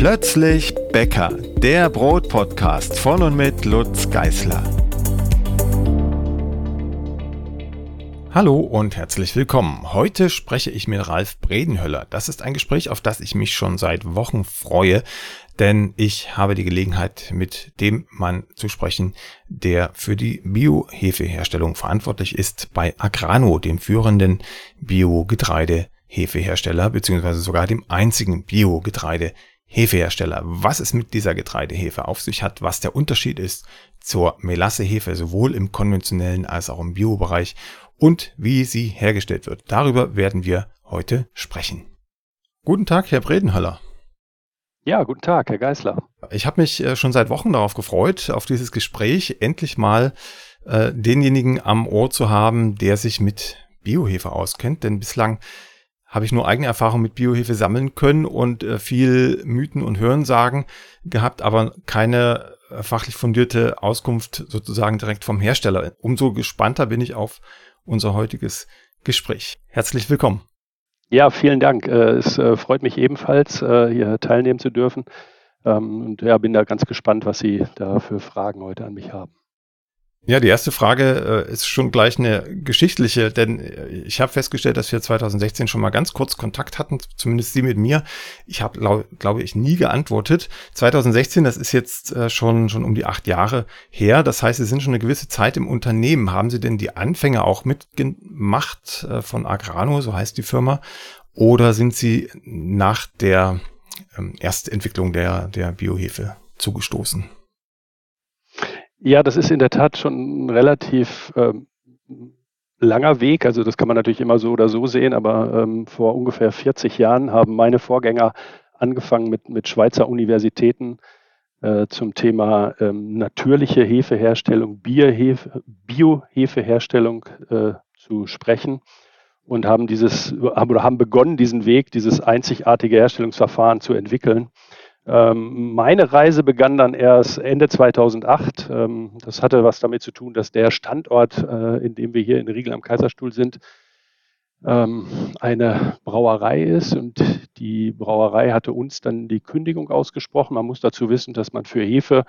Plötzlich Bäcker, der Brotpodcast von und mit Lutz Geißler. Hallo und herzlich willkommen. Heute spreche ich mit Ralf Bredenhöller. Das ist ein Gespräch, auf das ich mich schon seit Wochen freue, denn ich habe die Gelegenheit, mit dem Mann zu sprechen, der für die Biohefeherstellung verantwortlich ist bei Agrano, dem führenden Bio-Getreide-Hefehersteller, beziehungsweise sogar dem einzigen Bio-Getreide-Hefehersteller. Was es mit dieser Getreidehefe auf sich hat, was der Unterschied ist zur Melassehefe, sowohl im konventionellen als auch im Biobereich und wie sie hergestellt wird. Darüber werden wir heute sprechen. Guten Tag, Herr Bredenhöller. Ja, guten Tag, Herr Geißler. Ich habe mich äh, schon seit Wochen darauf gefreut, auf dieses Gespräch, endlich mal äh, denjenigen am Ohr zu haben, der sich mit Biohefe auskennt. Denn bislang habe ich nur eigene Erfahrungen mit Biohefe sammeln können und äh, viel Mythen und Hörensagen gehabt, aber keine äh, fachlich fundierte Auskunft sozusagen direkt vom Hersteller. Umso gespannter bin ich auf unser heutiges Gespräch. Herzlich willkommen. Ja, vielen Dank. Äh, es äh, freut mich ebenfalls, hier teilnehmen zu dürfen. Ähm, und ja, bin da ganz gespannt, was Sie da für Fragen heute an mich haben. Ja, die erste Frage äh, ist schon gleich eine geschichtliche, denn äh, ich habe festgestellt, dass wir 2016 schon mal ganz kurz Kontakt hatten, zumindest Sie mit mir. Ich habe, glaube glaub ich, nie geantwortet. 2016, das ist jetzt äh, schon, schon um die acht Jahre her. Das heißt, Sie sind schon eine gewisse Zeit im Unternehmen. Haben Sie denn die Anfänge auch mitgemacht äh, von Agrano, so heißt die Firma? Oder sind Sie nach der ähm, Erstentwicklung der, der Biohefe zugestoßen? Ja, das ist in der Tat schon ein relativ ähm, langer Weg. Also das kann man natürlich immer so oder so sehen, aber ähm, vor ungefähr 40 Jahren haben meine Vorgänger angefangen mit, mit Schweizer Universitäten äh, zum Thema ähm, natürliche Hefeherstellung, Biohefe, Biohefeherstellung äh, zu sprechen und haben dieses oder haben begonnen, diesen Weg, dieses einzigartige Herstellungsverfahren zu entwickeln. Ähm, meine Reise begann dann erst Ende 2008. Ähm, das hatte was damit zu tun, dass der Standort, äh, in dem wir hier in Riegel am Kaiserstuhl sind, ähm, eine Brauerei ist und die Brauerei hatte uns dann die Kündigung ausgesprochen. Man muss dazu wissen, dass man für Hefe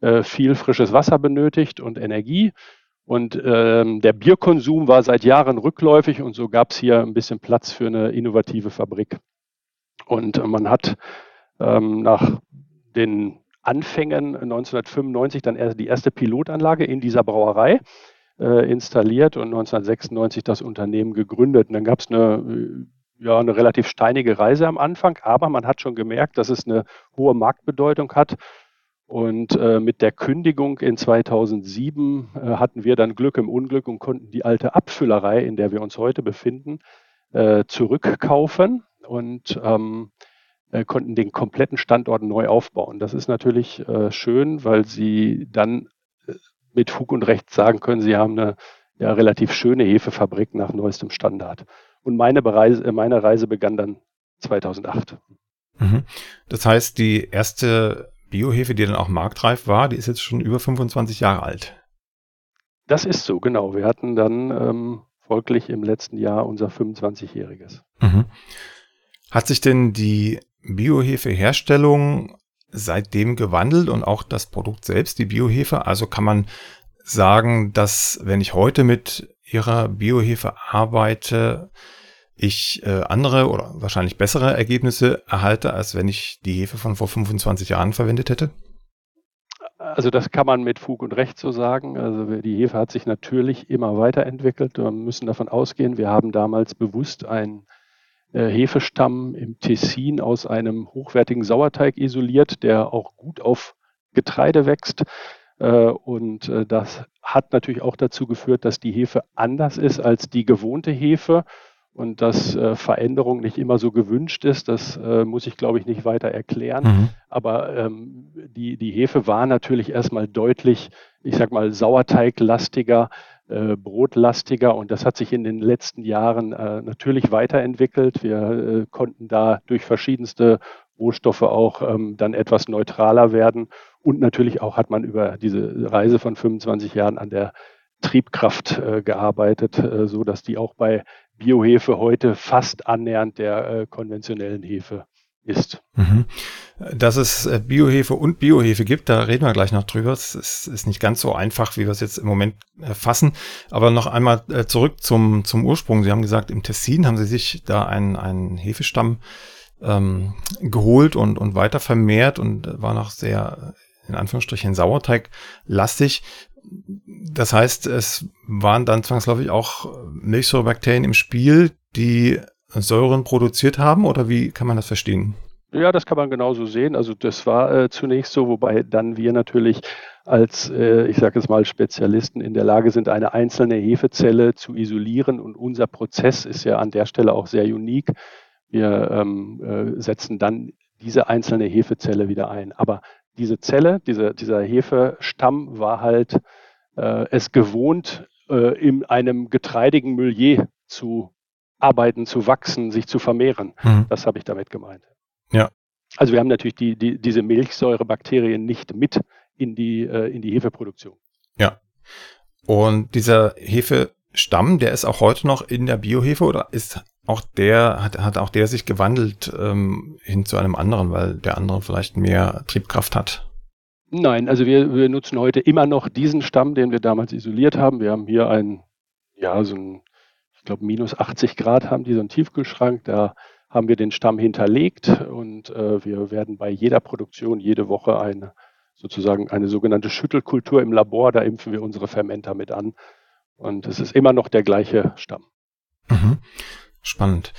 äh, viel frisches Wasser benötigt und Energie. Und der Bierkonsum war seit Jahren rückläufig und so gab es hier ein bisschen Platz für eine innovative Fabrik. Und man hat ähm, nach den Anfängen 1995 dann erst die erste Pilotanlage in dieser Brauerei äh, installiert und 1996 das Unternehmen gegründet. Und dann gab es eine, äh, ja, eine relativ steinige Reise am Anfang, aber man hat schon gemerkt, dass es eine hohe Marktbedeutung hat. Und äh, mit der Kündigung in 2007 äh, hatten wir dann Glück im Unglück und konnten die alte Abfüllerei, in der wir uns heute befinden, äh, zurückkaufen. Und ähm, äh, konnten den kompletten Standort neu aufbauen. Das ist natürlich äh, schön, weil sie dann äh, mit Fug und Recht sagen können, sie haben eine ja, relativ schöne Hefefabrik nach neuestem Standard. Und meine, Bereise, äh, meine Reise begann dann 2008. Mhm. Das heißt, die erste Biohefe, die dann auch marktreif war, die ist jetzt schon über 25 Jahre alt. Das ist so, genau. Wir hatten dann ähm, folglich im letzten Jahr unser 25-jähriges. Mhm. Hat sich denn die Biohefeherstellung seitdem gewandelt und auch das Produkt selbst, die Biohefe. Also kann man sagen, dass wenn ich heute mit ihrer Biohefe arbeite, ich äh, andere oder wahrscheinlich bessere Ergebnisse erhalte, als wenn ich die Hefe von vor 25 Jahren verwendet hätte? Also das kann man mit Fug und Recht so sagen. Also die Hefe hat sich natürlich immer weiterentwickelt. Wir müssen davon ausgehen, wir haben damals bewusst ein Hefestamm im Tessin aus einem hochwertigen Sauerteig isoliert, der auch gut auf Getreide wächst. Äh, und äh, das hat natürlich auch dazu geführt, dass die Hefe anders ist als die gewohnte Hefe und dass äh, Veränderung nicht immer so gewünscht ist. Das äh, muss ich, glaube ich, nicht weiter erklären. Mhm. Aber ähm, die, die Hefe war natürlich erstmal deutlich, ich sag mal, sauerteiglastiger äh, brotlastiger und das hat sich in den letzten Jahren äh, natürlich weiterentwickelt. Wir äh, konnten da durch verschiedenste Rohstoffe auch ähm, dann etwas neutraler werden und natürlich auch hat man über diese Reise von 25 Jahren an der Triebkraft äh, gearbeitet, äh, so dass die auch bei Biohefe heute fast annähernd der äh, konventionellen Hefe ist. Mhm. Dass es äh, Biohefe und Biohefe gibt, da reden wir gleich noch drüber. Es ist, ist nicht ganz so einfach, wie wir es jetzt im Moment fassen. Aber noch einmal äh, zurück zum, zum Ursprung. Sie haben gesagt, im Tessin haben Sie sich da einen, einen Hefestamm ähm, geholt und, und weiter vermehrt und war noch sehr, in Anführungsstrichen, Sauerteig lastig. Das heißt, es waren dann zwangsläufig auch Milchsäurebakterien im Spiel, die Säuren produziert haben oder wie kann man das verstehen? Ja, das kann man genauso sehen. Also das war äh, zunächst so, wobei dann wir natürlich als, äh, ich sage jetzt mal, Spezialisten in der Lage sind, eine einzelne Hefezelle zu isolieren. Und unser Prozess ist ja an der Stelle auch sehr unique. Wir ähm, äh, setzen dann diese einzelne Hefezelle wieder ein. Aber diese Zelle, diese, dieser Hefestamm war halt äh, es gewohnt, äh, in einem getreidigen Milieu zu arbeiten, zu wachsen, sich zu vermehren. Mhm. Das habe ich damit gemeint. Ja. Also wir haben natürlich die, die, diese Milchsäurebakterien nicht mit in die, äh, in die Hefeproduktion. Ja. Und dieser Hefestamm, der ist auch heute noch in der Biohefe oder ist auch der, hat, hat auch der sich gewandelt ähm, hin zu einem anderen, weil der andere vielleicht mehr Triebkraft hat? Nein, also wir, wir nutzen heute immer noch diesen Stamm, den wir damals isoliert haben. Wir haben hier ein, ja, so ein, ich glaube, minus 80 Grad haben die so einen Tiefkühlschrank. Da haben wir den Stamm hinterlegt und äh, wir werden bei jeder Produktion jede Woche eine sozusagen eine sogenannte Schüttelkultur im Labor, da impfen wir unsere Fermenter mit an. Und es ist immer noch der gleiche Stamm. Mhm. Spannend.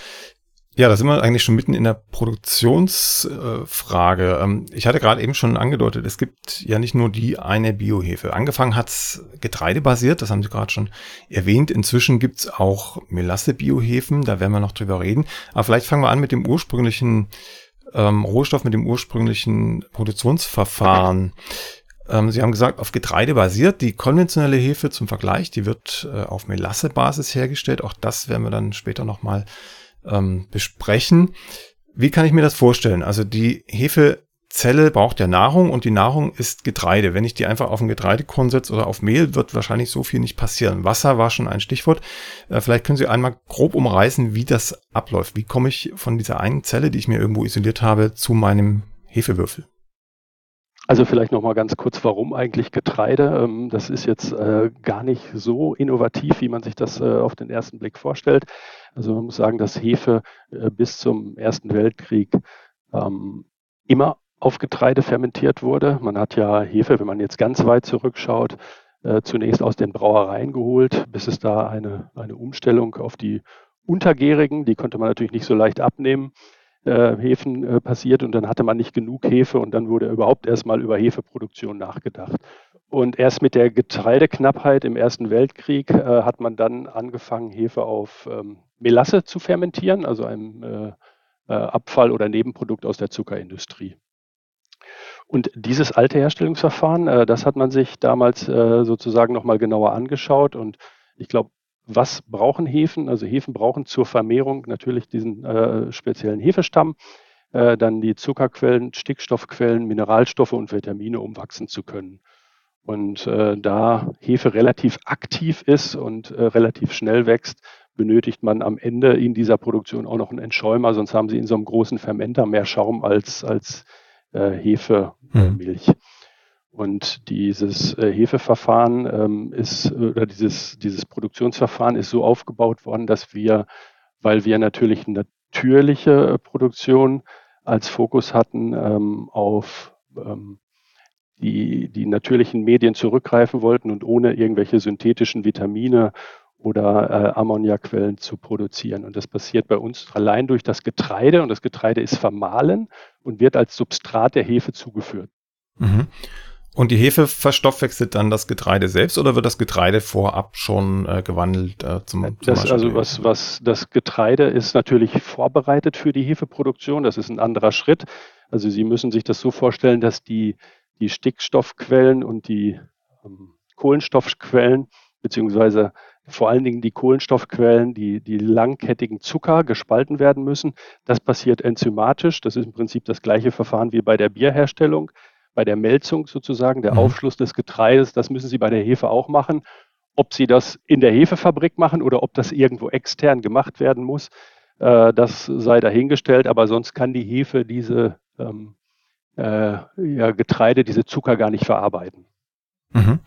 Ja, da sind wir eigentlich schon mitten in der Produktionsfrage. Ähm, ich hatte gerade eben schon angedeutet, es gibt ja nicht nur die eine Biohefe. Angefangen hat's getreidebasiert, das haben Sie gerade schon erwähnt. Inzwischen gibt's auch Melasse-Biohefen, da werden wir noch drüber reden. Aber vielleicht fangen wir an mit dem ursprünglichen ähm, Rohstoff, mit dem ursprünglichen Produktionsverfahren. Ähm, Sie haben gesagt, auf Getreide basiert. Die konventionelle Hefe zum Vergleich, die wird äh, auf Melasse-Basis hergestellt. Auch das werden wir dann später nochmal mal ähm, besprechen. Wie kann ich mir das vorstellen? Also die Hefezelle braucht ja Nahrung und die Nahrung ist Getreide. Wenn ich die einfach auf ein Getreidekorn setze oder auf Mehl, wird wahrscheinlich so viel nicht passieren. Wasser war schon ein Stichwort. Äh, vielleicht können Sie einmal grob umreißen, wie das abläuft. Wie komme ich von dieser einen Zelle, die ich mir irgendwo isoliert habe, zu meinem Hefewürfel? Also vielleicht noch mal ganz kurz, warum eigentlich Getreide? Ähm, das ist jetzt äh, gar nicht so innovativ, wie man sich das äh, auf den ersten Blick vorstellt. Also man muss sagen, dass Hefe äh, bis zum Ersten Weltkrieg ähm, immer auf Getreide fermentiert wurde. Man hat ja Hefe, wenn man jetzt ganz weit zurückschaut, zunächst aus den Brauereien geholt, bis es da eine, eine Umstellung auf die Untergärigen, die konnte man natürlich nicht so leicht abnehmen äh, Hefen äh, passiert und dann hatte man nicht genug Hefe und dann wurde überhaupt erstmal über Hefeproduktion nachgedacht. Und erst mit der Getreideknappheit im Ersten Weltkrieg äh, hat man dann angefangen, Hefe auf ähm, Melasse zu fermentieren, also einem äh, äh, Abfall oder Nebenprodukt aus der Zuckerindustrie. Und dieses alte Herstellungsverfahren, äh, das hat man sich damals sozusagen nochmal genauer angeschaut und ich glaube, was brauchen Hefen? Also Hefen brauchen zur Vermehrung natürlich diesen speziellen Hefestamm, dann die Zuckerquellen, Stickstoffquellen, Mineralstoffe und Vitamine, um wachsen zu können. Und da Hefe relativ aktiv ist und relativ schnell wächst, benötigt man am Ende in dieser Produktion auch noch einen Entschäumer, sonst haben sie in so einem großen Fermenter mehr Schaum als, als äh, Hefemilch. Mhm. Und dieses äh, Hefeverfahren ähm, ist, oder dieses, dieses Produktionsverfahren ist so aufgebaut worden, dass wir, weil wir natürlich natürliche äh, Produktion als Fokus hatten, ähm, auf ähm, die, die natürlichen Medien zurückgreifen wollten und ohne irgendwelche synthetischen Vitamine oder äh, Ammoniakquellen zu produzieren. Und das passiert bei uns allein durch das Getreide und das Getreide ist vermahlen und wird als Substrat der Hefe zugeführt. Mhm. Und die Hefe verstoffwechselt dann das Getreide selbst oder wird das Getreide vorab schon äh, gewandelt äh, zum, zum das, Also was, was das Getreide ist natürlich vorbereitet für die Hefeproduktion. Das ist ein anderer Schritt. Also Sie müssen sich das so vorstellen, dass die, die Stickstoffquellen und die ähm, Kohlenstoffquellen beziehungsweise vor allen Dingen die Kohlenstoffquellen, die, die langkettigen Zucker gespalten werden müssen. Das passiert enzymatisch. Das ist im Prinzip das gleiche Verfahren wie bei der Bierherstellung bei der Melzung sozusagen, der mhm. Aufschluss des Getreides, das müssen Sie bei der Hefe auch machen. Ob Sie das in der Hefefabrik machen oder ob das irgendwo extern gemacht werden muss, äh, das sei dahingestellt. Aber sonst kann die Hefe diese, ähm, äh, ja, Getreide diese Zucker gar nicht verarbeiten. Mhm.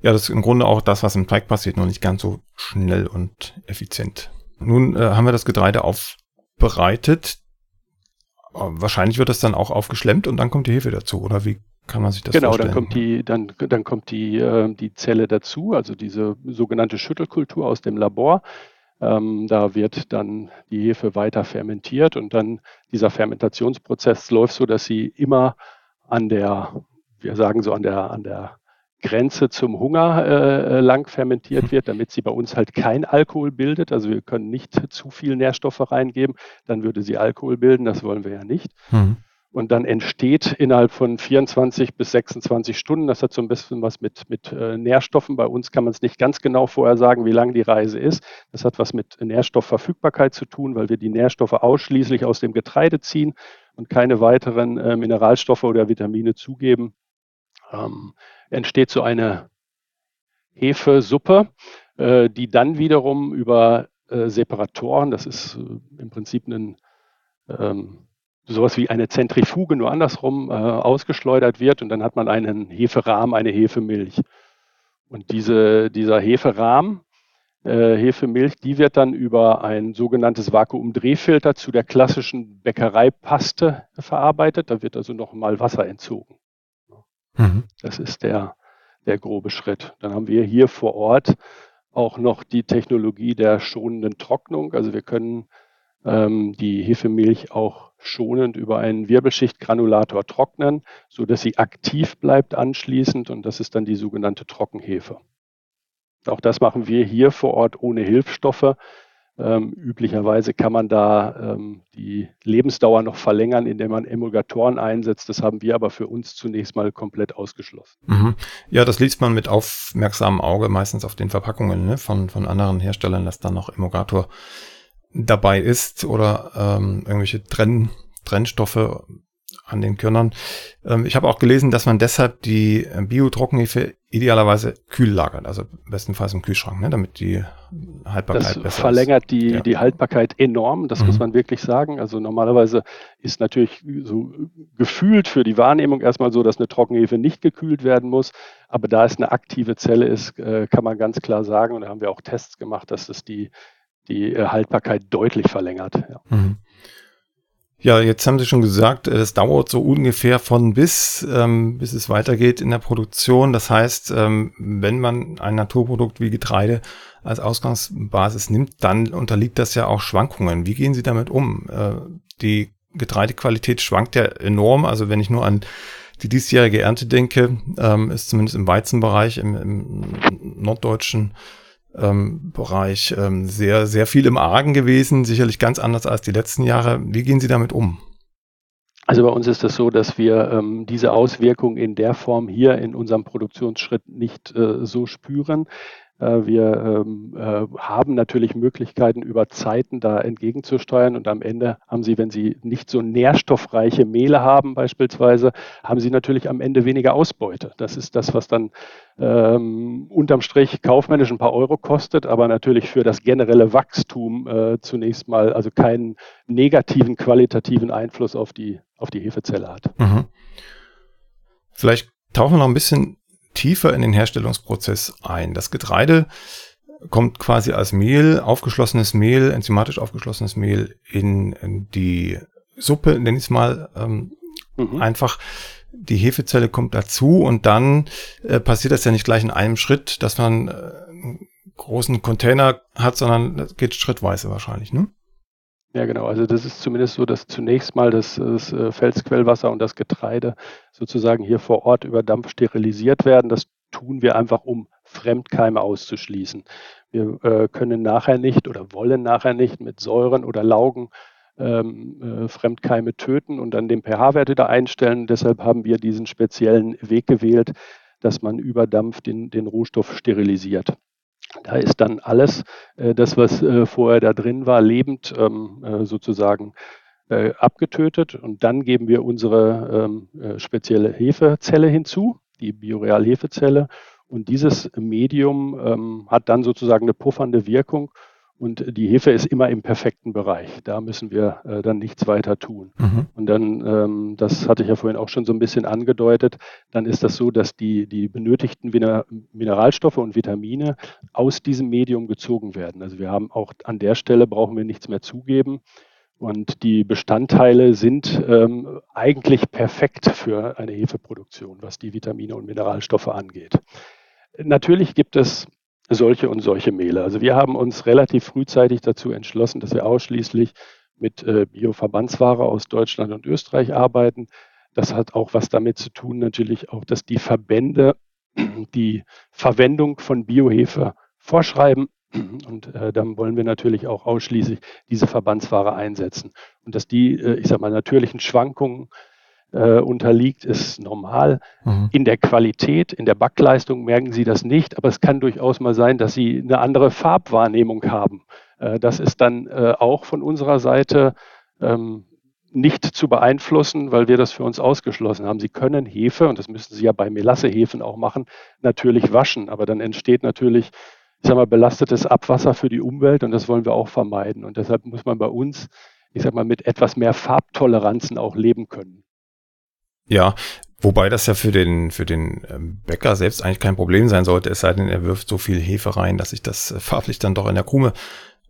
Ja, das ist im Grunde auch das, was im Teig passiert, nur nicht ganz so schnell und effizient. Nun äh, haben wir das Getreide aufbereitet. Äh, wahrscheinlich wird das dann auch aufgeschlemmt und dann kommt die Hefe dazu, oder wie kann man sich das genau, vorstellen? Genau, dann kommt die, dann, dann kommt die, äh, die Zelle dazu, also diese sogenannte Schüttelkultur aus dem Labor. Ähm, da wird dann die Hefe weiter fermentiert und dann dieser Fermentationsprozess läuft so, dass sie immer an der, wir sagen so an der, an der Grenze zum Hunger äh, lang fermentiert wird, damit sie bei uns halt kein Alkohol bildet. Also wir können nicht zu viel Nährstoffe reingeben, dann würde sie Alkohol bilden, das wollen wir ja nicht. Mhm. Und dann entsteht innerhalb von 24 bis 26 Stunden, das hat so ein bisschen was mit, mit äh, Nährstoffen. Bei uns kann man es nicht ganz genau vorher sagen, wie lang die Reise ist. Das hat was mit Nährstoffverfügbarkeit zu tun, weil wir die Nährstoffe ausschließlich aus dem Getreide ziehen und keine weiteren äh, Mineralstoffe oder Vitamine zugeben. Ähm, entsteht so eine Hefesuppe, äh, die dann wiederum über äh, Separatoren, das ist äh, im Prinzip ein, ähm, sowas wie eine Zentrifuge, nur andersrum, äh, ausgeschleudert wird und dann hat man einen Heferahmen, eine Hefemilch. Und diese, dieser Heferahmen, äh, Hefemilch, die wird dann über ein sogenanntes Vakuumdrehfilter zu der klassischen Bäckereipaste verarbeitet. Da wird also nochmal Wasser entzogen. Mhm. Das ist der, der grobe Schritt. Dann haben wir hier vor Ort auch noch die Technologie der schonenden Trocknung. Also wir können ähm, die Hefemilch auch schonend über einen Wirbelschichtgranulator trocknen, so dass sie aktiv bleibt anschließend und das ist dann die sogenannte Trockenhefe. Auch das machen wir hier vor Ort ohne Hilfsstoffe. Ähm, üblicherweise kann man da ähm, die Lebensdauer noch verlängern, indem man Emulgatoren einsetzt. Das haben wir aber für uns zunächst mal komplett ausgeschlossen. Mhm. Ja, das liest man mit aufmerksamem Auge meistens auf den Verpackungen ne, von, von anderen Herstellern, dass da noch Emulgator dabei ist oder ähm, irgendwelche Trenn, Trennstoffe an den Körnern. Ähm, ich habe auch gelesen, dass man deshalb die äh, Bio-Trockenhefe idealerweise kühl lagert, also bestenfalls im Kühlschrank, ne, damit die Haltbarkeit das besser verlängert ist. die, ja. die Haltbarkeit enorm, das mhm. muss man wirklich sagen. Also normalerweise ist natürlich so gefühlt für die Wahrnehmung erstmal so, dass eine Trockenhefe nicht gekühlt werden muss. Aber da es eine aktive Zelle ist, äh, kann man ganz klar sagen, und da haben wir auch Tests gemacht, dass es die, die äh, Haltbarkeit deutlich verlängert. Ja. Mhm. Ja, jetzt haben Sie schon gesagt, es dauert so ungefähr von bis, ähm, bis es weitergeht in der Produktion. Das heißt, ähm, wenn man ein Naturprodukt wie Getreide als Ausgangsbasis nimmt, dann unterliegt das ja auch Schwankungen. Wie gehen Sie damit um? Äh, die Getreidequalität schwankt ja enorm. Also wenn ich nur an die diesjährige Ernte denke, ähm, ist zumindest im Weizenbereich, im, im norddeutschen ähm, Bereich ähm, sehr, sehr viel im Argen gewesen, sicherlich ganz anders als die letzten Jahre. Wie gehen Sie damit um? Also bei uns ist es so, dass wir ähm, diese Auswirkung in der Form hier in unserem Produktionsschritt nicht äh, so spüren. Äh, wir ähm, äh, haben natürlich Möglichkeiten, über Zeiten da entgegenzusteuern und am Ende haben Sie, wenn Sie nicht so nährstoffreiche Mehle haben beispielsweise, haben Sie natürlich am Ende weniger Ausbeute. Das ist das, was dann ähm, unterm Strich kaufmännisch ein paar Euro kostet, aber natürlich für das generelle Wachstum äh, zunächst mal also keinen negativen qualitativen Einfluss auf die, auf die Hefezelle hat. Mhm. Vielleicht tauchen wir noch ein bisschen tiefer in den Herstellungsprozess ein. Das Getreide kommt quasi als Mehl, aufgeschlossenes Mehl, enzymatisch aufgeschlossenes Mehl in, in die Suppe, nenne ich es mal ähm, mhm. einfach. Die Hefezelle kommt dazu und dann äh, passiert das ja nicht gleich in einem Schritt, dass man äh, einen großen Container hat, sondern das geht schrittweise wahrscheinlich, ne? Ja, genau. Also das ist zumindest so, dass zunächst mal das, das, äh, Felsquellwasser und das Getreide sozusagen hier vor Ort über Dampf sterilisiert werden. Das tun wir einfach, um Fremdkeime auszuschließen. Wir äh, können nachher nicht oder wollen nachher nicht mit Säuren oder Laugen ähm, äh, Fremdkeime töten und dann den pH-Wert wieder einstellen. Deshalb haben wir diesen speziellen Weg gewählt, dass man über Dampf den, den Rohstoff sterilisiert. Da ist dann alles, äh, das, was äh, vorher da drin war, lebend ähm, äh, sozusagen äh, abgetötet. Und dann geben wir unsere ähm, äh, spezielle Hefezelle hinzu, die Bioreal-Hefezelle. Und dieses Medium ähm, hat dann sozusagen eine puffernde Wirkung Und die Hefe ist immer im perfekten Bereich. Da müssen wir äh, dann nichts weiter tun. Mhm. Und dann, ähm, das hatte ich ja vorhin auch schon so ein bisschen angedeutet, dann ist das so, dass die, die benötigten Mineralstoffe und Vitamine aus diesem Medium gezogen werden. Also wir haben auch an der Stelle brauchen wir nichts mehr zugeben. Und die Bestandteile sind ähm, eigentlich perfekt für eine Hefeproduktion, was die Vitamine und Mineralstoffe angeht. Natürlich gibt es solche und solche Mehle. Also wir haben uns relativ frühzeitig dazu entschlossen, dass wir ausschließlich mit äh, Bioverbandsware aus Deutschland und Österreich arbeiten. Das hat auch was damit zu tun, natürlich auch, dass die Verbände die Verwendung von Biohefe vorschreiben. Und äh, dann wollen wir natürlich auch ausschließlich diese Verbandsware einsetzen. Und dass die, äh, ich sag mal, natürlichen Schwankungen äh, unterliegt, ist normal. Mhm. In der Qualität, in der Backleistung merken Sie das nicht, aber es kann durchaus mal sein, dass Sie eine andere Farbwahrnehmung haben. Äh, das ist dann äh, auch von unserer Seite ähm, nicht zu beeinflussen, weil wir das für uns ausgeschlossen haben. Sie können Hefe, und das müssen Sie ja bei Melassehefen auch machen, natürlich waschen, aber dann entsteht natürlich, ich sag mal, belastetes Abwasser für die Umwelt und das wollen wir auch vermeiden. Und deshalb muss man bei uns, ich sag mal, mit etwas mehr Farbtoleranzen auch leben können. Ja, wobei das ja für den, für den ähm, Bäcker selbst eigentlich kein Problem sein sollte, es sei denn, er wirft so viel Hefe rein, dass sich das äh, farblich dann doch in der Krume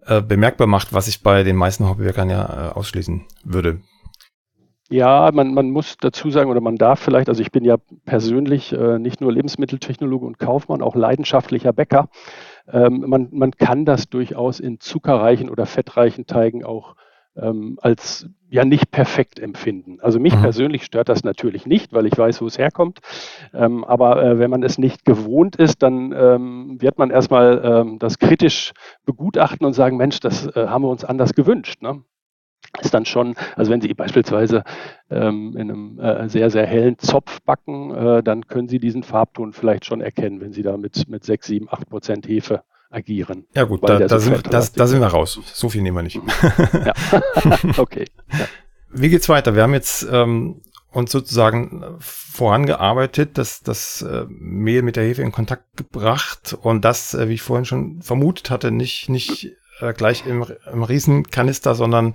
äh, bemerkbar macht, was ich bei den meisten Hobbybäckern ja äh, ausschließen würde. Ja, man, man muss dazu sagen, oder man darf vielleicht, also ich bin ja persönlich äh, nicht nur Lebensmitteltechnologe und Kaufmann, auch leidenschaftlicher Bäcker. Ähm, man, man kann das durchaus in zuckerreichen oder fettreichen Teigen auch ähm, als ja nicht perfekt empfinden. Also mich mhm. persönlich stört das natürlich nicht, weil ich weiß, wo es herkommt. Ähm, aber äh, wenn man es nicht gewohnt ist, dann ähm, wird man erstmal ähm, das kritisch begutachten und sagen, Mensch, das äh, haben wir uns anders gewünscht. Ne? ist dann schon, also wenn Sie beispielsweise ähm, in einem äh, sehr, sehr hellen Zopf backen, äh, dann können Sie diesen Farbton vielleicht schon erkennen, wenn Sie da mit, mit 6, 7, 8 Prozent Hefe agieren. Ja gut, da, da, sind, das, da sind wir raus. So viel nehmen wir nicht. ja. okay. Ja. Wie geht's weiter? Wir haben jetzt ähm, uns sozusagen vorangearbeitet, dass das äh, Mehl mit der Hefe in Kontakt gebracht und das, äh, wie ich vorhin schon vermutet hatte, nicht, nicht äh, gleich im, im Riesenkanister, sondern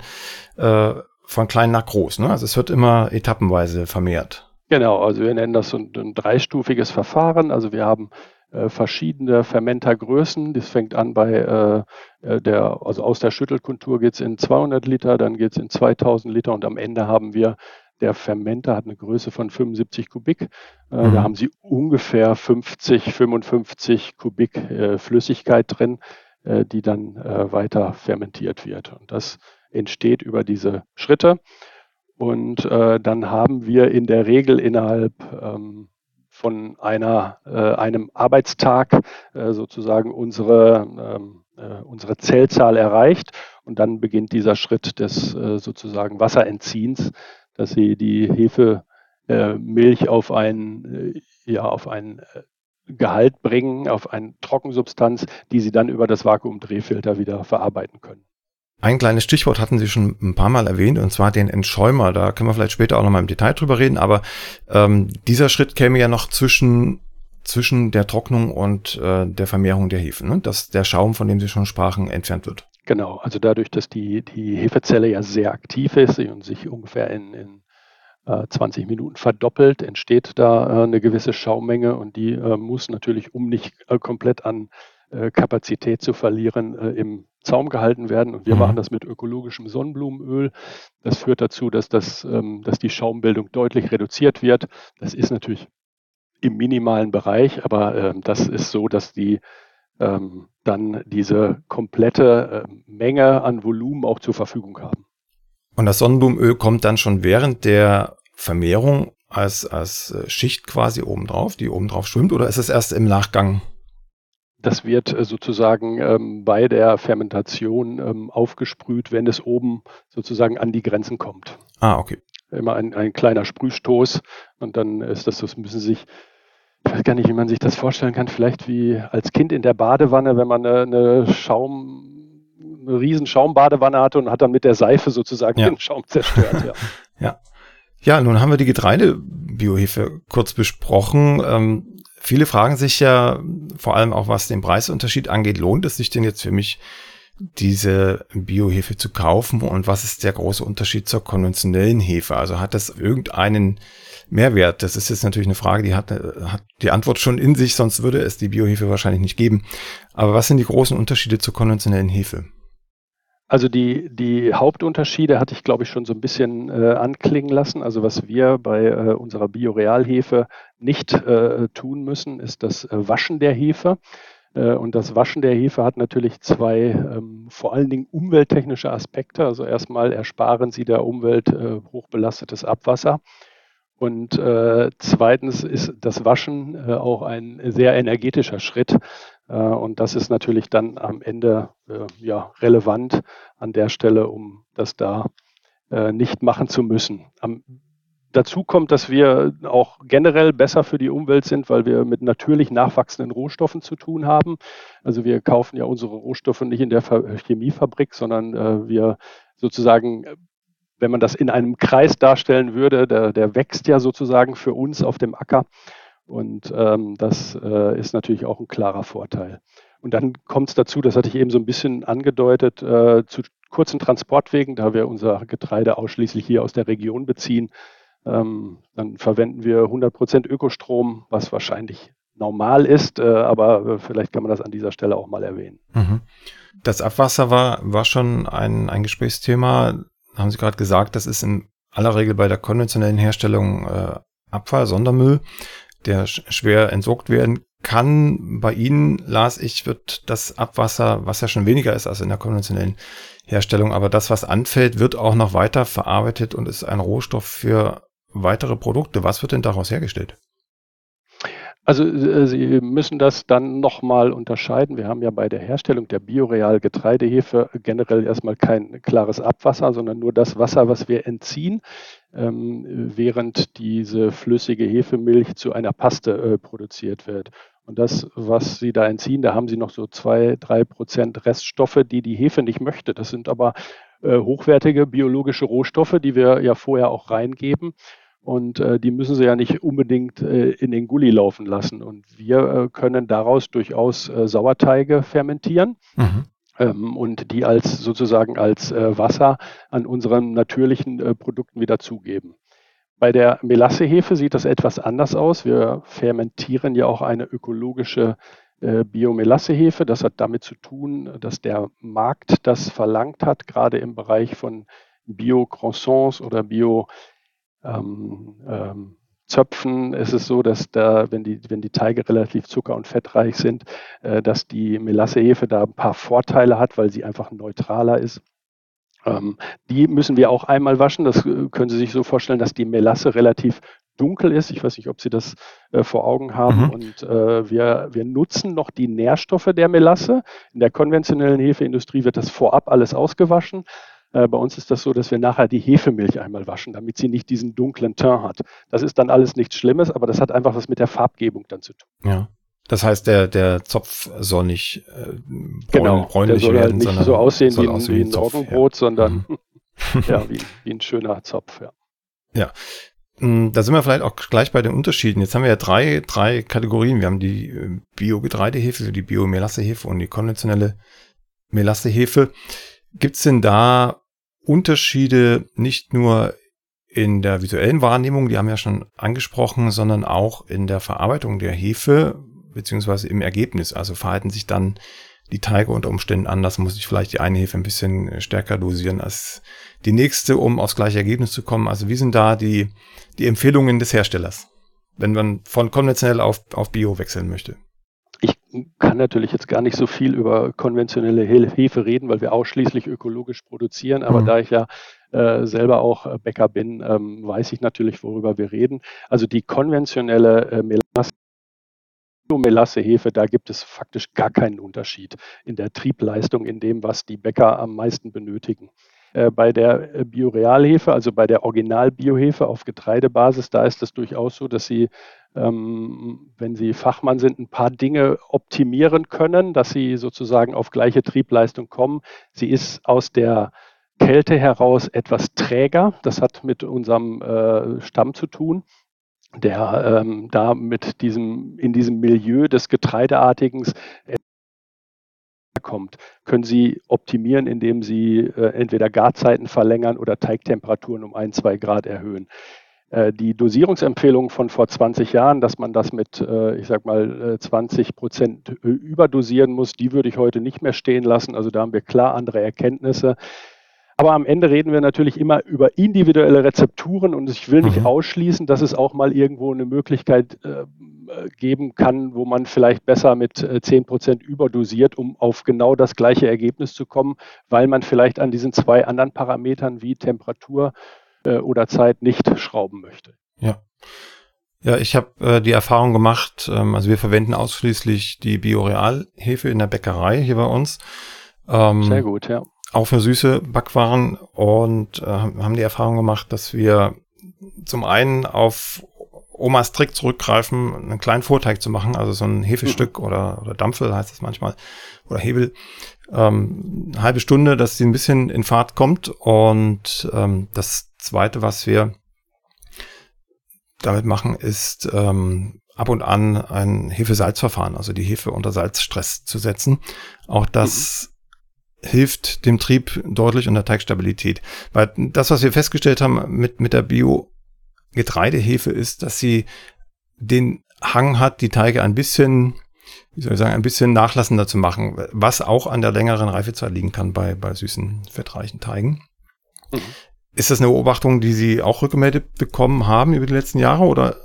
äh, von klein nach groß. Ne? Also es wird immer etappenweise vermehrt. Genau, also wir nennen das so ein, ein dreistufiges Verfahren. Also wir haben äh, verschiedene Fermentergrößen. Das fängt an bei äh, äh der, also aus der Schüttelkultur geht es in 200 Liter, dann geht es in 2000 Liter und am Ende haben wir der Fermenter hat eine Größe von 75 Kubik. Äh, mhm. Da haben Sie ungefähr 50, 55 Kubik äh, Flüssigkeit drin, äh, die dann äh, weiter fermentiert wird. Und das entsteht über diese Schritte. Und äh, dann haben wir in der Regel innerhalb ähm, von einer, äh, einem Arbeitstag äh, sozusagen unsere, ähm, äh, unsere Zellzahl erreicht. Und dann beginnt dieser Schritt des äh, sozusagen Wasserentziehens, dass sie die Hefemilch äh, auf ein, äh, ja, auf ein Gehalt bringen, auf eine Trockensubstanz, die sie dann über das Vakuumdrehfilter wieder verarbeiten können. Ein kleines Stichwort hatten Sie schon ein paar Mal erwähnt, und zwar den Entschäumer. Da können wir vielleicht später auch nochmal im Detail drüber reden, aber ähm, dieser Schritt käme ja noch zwischen, zwischen der Trocknung und äh, der Vermehrung der Hefen, ne? dass der Schaum, von dem Sie schon sprachen, entfernt wird. Genau, also dadurch, dass die, die Hefezelle ja sehr aktiv ist und sich ungefähr in, in äh, 20 Minuten verdoppelt, entsteht da äh, eine gewisse Schaummenge und die äh, muss natürlich, um nicht äh, komplett an äh, Kapazität zu verlieren, äh, im Zaum gehalten werden. Und wir mhm. machen das mit ökologischem Sonnenblumenöl. Das führt dazu, dass, das, ähm, dass die Schaumbildung deutlich reduziert wird. Das ist natürlich im minimalen Bereich, aber ähm, das ist so, dass die ähm, dann diese komplette Menge an Volumen auch zur Verfügung haben. Und das Sonnenblumenöl kommt dann schon während der Vermehrung als, als äh, Schicht quasi obendrauf, die obendrauf schwimmt, oder ist es erst im Nachgang das wird äh, sozusagen ähm, bei der Fermentation ähm, aufgesprüht, wenn es oben sozusagen an die Grenzen kommt. Ah, okay. Immer ein, ein kleiner Sprühstoß und dann ist das, das müssen sich, ich weiß gar nicht, wie man sich das vorstellen kann, vielleicht wie als Kind in der Badewanne, wenn man eine, eine Schaum, eine riesen Schaumbadewanne hatte und hat dann mit der Seife sozusagen ja. den Schaum zerstört. Ja. ja. Ja, nun haben wir die Getreidebiohefe kurz besprochen. Ähm, Viele fragen sich ja, vor allem auch was den Preisunterschied angeht, lohnt es sich denn jetzt für mich, diese Biohefe zu kaufen und was ist der große Unterschied zur konventionellen Hefe? Also hat das irgendeinen Mehrwert? Das ist jetzt natürlich eine Frage, die hat, hat die Antwort schon in sich, sonst würde es die Biohefe wahrscheinlich nicht geben. Aber was sind die großen Unterschiede zur konventionellen Hefe? Also die, die Hauptunterschiede hatte ich, glaube ich, schon so ein bisschen äh, anklingen lassen. Also was wir bei äh, unserer Biorealhefe nicht äh, tun müssen, ist das äh, Waschen der Hefe. Äh, und das Waschen der Hefe hat natürlich zwei ähm, vor allen Dingen umwelttechnische Aspekte. Also erstmal ersparen Sie der Umwelt äh, hochbelastetes Abwasser. Und äh, zweitens ist das Waschen äh, auch ein sehr energetischer Schritt. Äh, und das ist natürlich dann am Ende äh, ja, relevant an der Stelle, um das da äh, nicht machen zu müssen. Am, dazu kommt, dass wir auch generell besser für die Umwelt sind, weil wir mit natürlich nachwachsenden Rohstoffen zu tun haben. Also wir kaufen ja unsere Rohstoffe nicht in der Chemiefabrik, sondern wir sozusagen wenn man das in einem Kreis darstellen würde, der, der wächst ja sozusagen für uns auf dem Acker. Und ähm, das äh, ist natürlich auch ein klarer Vorteil. Und dann kommt es dazu, das hatte ich eben so ein bisschen angedeutet, äh, zu kurzen Transportwegen, da wir unser Getreide ausschließlich hier aus der Region beziehen. Ähm, dann verwenden wir 100% Ökostrom, was wahrscheinlich normal ist, äh, aber äh, vielleicht kann man das an dieser Stelle auch mal erwähnen. Mhm. Das Abwasser war, war schon ein, ein Gesprächsthema haben Sie gerade gesagt, das ist in aller Regel bei der konventionellen Herstellung äh, Abfall, Sondermüll, der sch schwer entsorgt werden kann. Bei Ihnen, las ich, wird das Abwasser, was ja schon weniger ist als in der konventionellen Herstellung, aber das, was anfällt, wird auch noch weiter verarbeitet und ist ein Rohstoff für weitere Produkte. Was wird denn daraus hergestellt? Also äh, Sie müssen das dann nochmal unterscheiden. Wir haben ja bei der Herstellung der Bioreal-Getreidehefe generell erstmal kein klares Abwasser, sondern nur das Wasser, was wir entziehen, während diese flüssige Hefemilch zu einer Paste äh, produziert wird. Und das, was Sie da entziehen, da haben Sie noch so zwei, drei Prozent Reststoffe, die die Hefe nicht möchte. Das sind aber äh, hochwertige biologische Rohstoffe, die wir ja vorher auch reingeben. Und äh, die müssen sie ja nicht unbedingt äh, in den Gully laufen lassen. Und wir äh, können daraus durchaus äh, Sauerteige fermentieren. Mhm. Ähm, und die als sozusagen als äh, Wasser an unseren natürlichen äh, Produkten wieder zugeben. Bei der Melassehefe sieht das etwas anders aus. Wir fermentieren ja auch eine ökologische Biomelassehefe. Das hat damit zu tun, dass der Markt das verlangt hat, gerade im Bereich von Bio-Croissants oder Bio- ähm, ähm, Zöpfen ist es so, dass da, wenn die, wenn die Teige relativ zucker- und fettreich sind, äh, dass die Melassehefe da ein paar Vorteile hat, weil sie einfach neutraler ist. Ähm, die müssen wir auch einmal waschen. Das äh, können Sie sich so vorstellen, dass die Melasse relativ dunkel ist. Ich weiß nicht, ob Sie das äh, vor Augen haben. Mhm. Und äh, wir, wir nutzen noch die Nährstoffe der Melasse. In der konventionellen Hefeindustrie wird das vorab alles ausgewaschen. Äh, bei uns ist das so, dass wir nachher die Hefemilch einmal waschen, damit sie nicht diesen dunklen Teint hat. Das ist dann alles nichts Schlimmes, aber das hat einfach was mit der Farbgebung dann zu tun. Ja. Das heißt, der, der Zopf soll nicht äh, bräun, genau, bräunlich der soll halt werden, halt nicht so aussehen wie ein, wie ein Roggenbrot, ja. sondern mhm. ja, wie, wie ein schöner Zopf. Ja. ja. Hm, da sind wir vielleicht auch gleich bei den Unterschieden. Jetzt haben wir ja drei, drei Kategorien. Wir haben die äh, Bio-Getreidehefe, die Bio-Melassehefe und die konventionelle Melassehefe. Gibt es denn da Unterschiede nicht nur in der visuellen Wahrnehmung, die haben wir ja schon angesprochen, sondern auch in der Verarbeitung der Hefe beziehungsweise im Ergebnis. Also verhalten sich dann die Teige unter Umständen anders, muss ich vielleicht die eine Hefe ein bisschen stärker dosieren als die nächste, um aufs gleiche Ergebnis zu kommen. Also wie sind da die, die Empfehlungen des Herstellers, wenn man von konventionell auf, auf Bio wechseln möchte? Kann natürlich jetzt gar nicht so viel über konventionelle Hefe reden, weil wir ausschließlich ökologisch produzieren. Aber mhm. da ich ja äh, selber auch äh, Bäcker bin, ähm, weiß ich natürlich, worüber wir reden. Also die konventionelle äh, Melasse Melasse-Hefe, da gibt es faktisch gar keinen Unterschied in der Triebleistung, in dem, was die Bäcker am meisten benötigen. Äh, bei der äh, Biorealhefe, also bei der Original-Biohefe auf Getreidebasis, da ist es durchaus so, dass sie ähm, wenn Sie Fachmann sind, ein paar Dinge optimieren können, dass Sie sozusagen auf gleiche Triebleistung kommen. Sie ist aus der Kälte heraus etwas träger. Das hat mit unserem äh, Stamm zu tun, der ähm, da mit diesem, in diesem Milieu des Getreideartigen kommt, können Sie optimieren, indem Sie äh, entweder Garzeiten verlängern oder Teigtemperaturen um ein, zwei Grad erhöhen. Äh, die Dosierungsempfehlungen von vor 20 Jahren, dass man das mit, äh, ich sag mal, 20 äh, Prozent überdosieren muss, die würde ich heute nicht mehr stehen lassen. Also da haben wir klar andere Erkenntnisse. Aber am Ende reden wir natürlich immer über individuelle Rezepturen und ich will nicht mhm. ausschließen, dass es auch mal irgendwo eine Möglichkeit äh, geben kann, wo man vielleicht besser mit äh, 10 Prozent überdosiert, um auf genau das gleiche Ergebnis zu kommen, weil man vielleicht an diesen zwei anderen Parametern wie Temperatur äh, oder Zeit nicht schrauben möchte. Ja. Ja, ich habe äh, die Erfahrung gemacht, ähm, also wir verwenden ausschließlich die Biorealhefe in der Bäckerei hier bei uns. Ähm, Sehr gut, ja auch für süße Backwaren und äh, haben die Erfahrung gemacht, dass wir zum einen auf Omas Trick zurückgreifen, einen kleinen Vorteig zu machen, also so ein Hefestück mhm. oder, oder Dampfel heißt es manchmal, oder Hebel, ähm, eine halbe Stunde, dass sie ein bisschen in Fahrt kommt. Und ähm, das Zweite, was wir damit machen, ist ähm, ab und an ein Hefe-Salz-Verfahren, also die Hefe unter Salzstress zu setzen. Auch das mhm hilft dem Trieb deutlich und der Teigstabilität. Weil das, was wir festgestellt haben mit, mit der Bio-Getreidehefe ist, dass sie den Hang hat, die Teige ein bisschen, wie soll ich sagen, ein bisschen nachlassender zu machen, was auch an der längeren Reifezeit liegen kann bei, bei süßen, fettreichen Teigen. Mhm. Ist das eine Beobachtung, die Sie auch rückgemeldet bekommen haben über die letzten Jahre oder